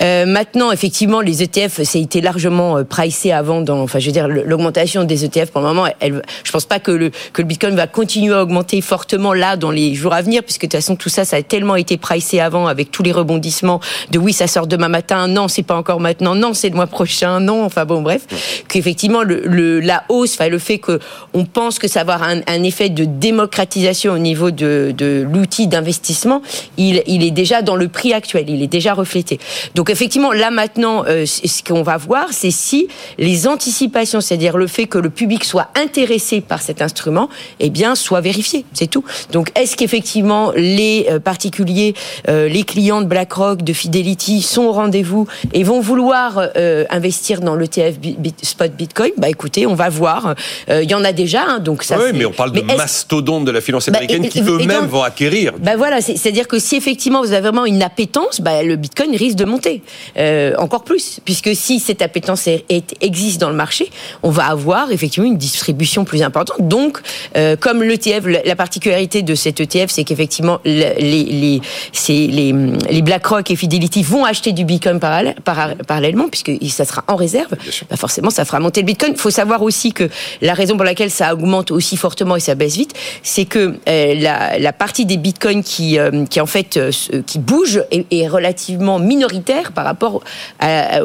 Euh, maintenant, effectivement, les ETF, ça été largement euh, pricé avant. Dans, enfin, je veux dire, l'augmentation des ETF pour le moment, elle, je pense pas que le que le Bitcoin va continuer à augmenter fortement là dans les jours à venir, puisque de toute façon tout ça, ça a tellement été pricé avant avec tous les rebondissements de oui, ça sort demain matin, non, c'est pas encore maintenant, non, c'est le mois prochain, non. Enfin bon, bref, qu'effectivement le, le, la hausse, enfin le fait que on pense que ça va avoir un, un effet de démocratisation au niveau de, de l'outil d'investissement, il, il, est déjà dans le prix actuel, il est déjà reflété. Donc effectivement, là maintenant, euh, ce qu'on va voir, c'est si les anticipations, c'est-à-dire le fait que le public soit intéressé par cet instrument, eh bien, soit vérifié, c'est tout. Donc est-ce qu'effectivement les euh, particuliers, euh, les clients de BlackRock, de Fidelity sont au rendez-vous et vont vouloir euh, investir dans l'ETF spot Bitcoin? Bah écoutez, on va voir. Il y en a déjà, hein, donc ça. Oui, mais on parle de mastodontes de la finance bah, américaine qui eux-mêmes vont acquérir ben voilà, c'est-à-dire que si effectivement vous avez vraiment une appétence, ben le Bitcoin risque de monter euh, encore plus, puisque si cette appétence est, existe dans le marché, on va avoir effectivement une distribution plus importante. Donc, euh, comme l'ETF, la particularité de cet ETF, c'est qu'effectivement les les, les, les BlackRock et Fidelity vont acheter du Bitcoin parallèlement, puisque ça sera en réserve. Ben forcément, ça fera monter le Bitcoin. Il faut savoir aussi que la raison pour laquelle ça augmente aussi fortement et ça baisse vite, c'est que euh, la, la partie des Bitcoins qui, euh, qui en fait euh, qui bouge est, relativement minoritaire par rapport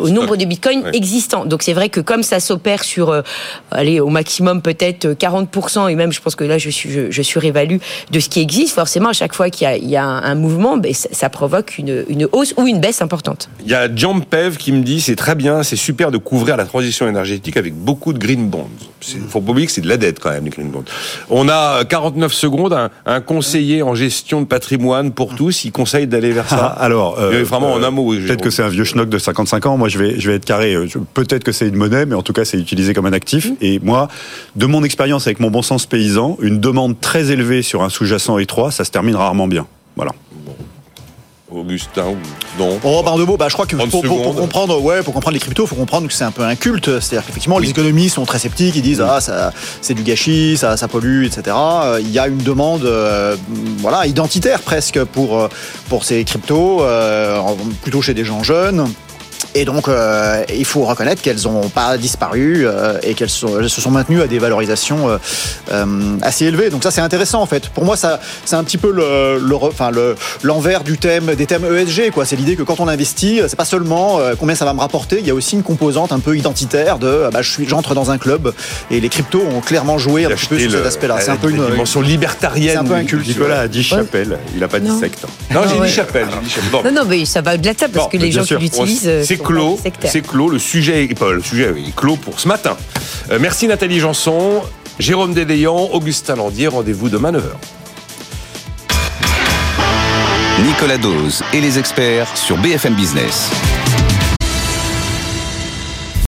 au nombre de bitcoins existants. Donc c'est vrai que comme ça s'opère sur, euh, allez, au maximum peut-être 40%, et même je pense que là je suis, je, je surévalue de ce qui existe, forcément à chaque fois qu'il y, y a, un mouvement, ben, ça, provoque une, une, hausse ou une baisse importante. Il y a John Pev qui me dit c'est très bien, c'est super de couvrir la transition énergétique avec beaucoup de green bonds. Il faut pas oublier que c'est de la dette quand même, les green bonds. On a 49 secondes, un, un conseiller en gestion de patrimoine pour tous, il conseille d'aller vers ça Alors, euh, vraiment en un mot. Peut-être que c'est un vieux schnock de 55 ans. Moi, je vais, je vais être carré. Euh, peut-être que c'est une monnaie, mais en tout cas, c'est utilisé comme un actif. Mmh. Et moi, de mon expérience avec mon bon sens paysan, une demande très élevée sur un sous-jacent étroit, ça se termine rarement bien. Voilà. Augustin ou non Oh, par deux mots, bah, je crois que pour, comprendre, ouais, pour comprendre les cryptos, il faut comprendre que c'est un peu un culte. C'est-à-dire qu'effectivement, les économistes sont très sceptiques, ils disent ah ça c'est du gâchis, ça, ça pollue, etc. Euh, il y a une demande, euh, voilà, identitaire presque pour euh, pour ces cryptos, plutôt chez des gens jeunes. Et donc, euh, il faut reconnaître qu'elles n'ont pas disparu euh, et qu'elles se sont maintenues à des valorisations euh, euh, assez élevées. Donc ça, c'est intéressant en fait. Pour moi, ça, c'est un petit peu le, le, enfin, le, l'envers du thème des thèmes ESG. Quoi. C'est l'idée que quand on investit, c'est pas seulement combien ça va me rapporter. Il y a aussi une composante un peu identitaire de, bah, je suis, j'entre dans un club et les cryptos ont clairement joué un petit peu sur cet aspect-là. C'est un peu une dimension libertarienne. C'est un peu un culte. Nicolas a dit chapelle. Il n'a pas dit secte. Non, j'ai dit chapelle. Non, non, mais ça va au-delà de ça parce que les gens qui l'utilisent clos, c'est clos. Le sujet, est, le sujet est clos pour ce matin. Euh, merci Nathalie Janson, Jérôme Dédéan, Augustin Landier. Rendez-vous demain 9h. Nicolas Dose et les experts sur BFM Business.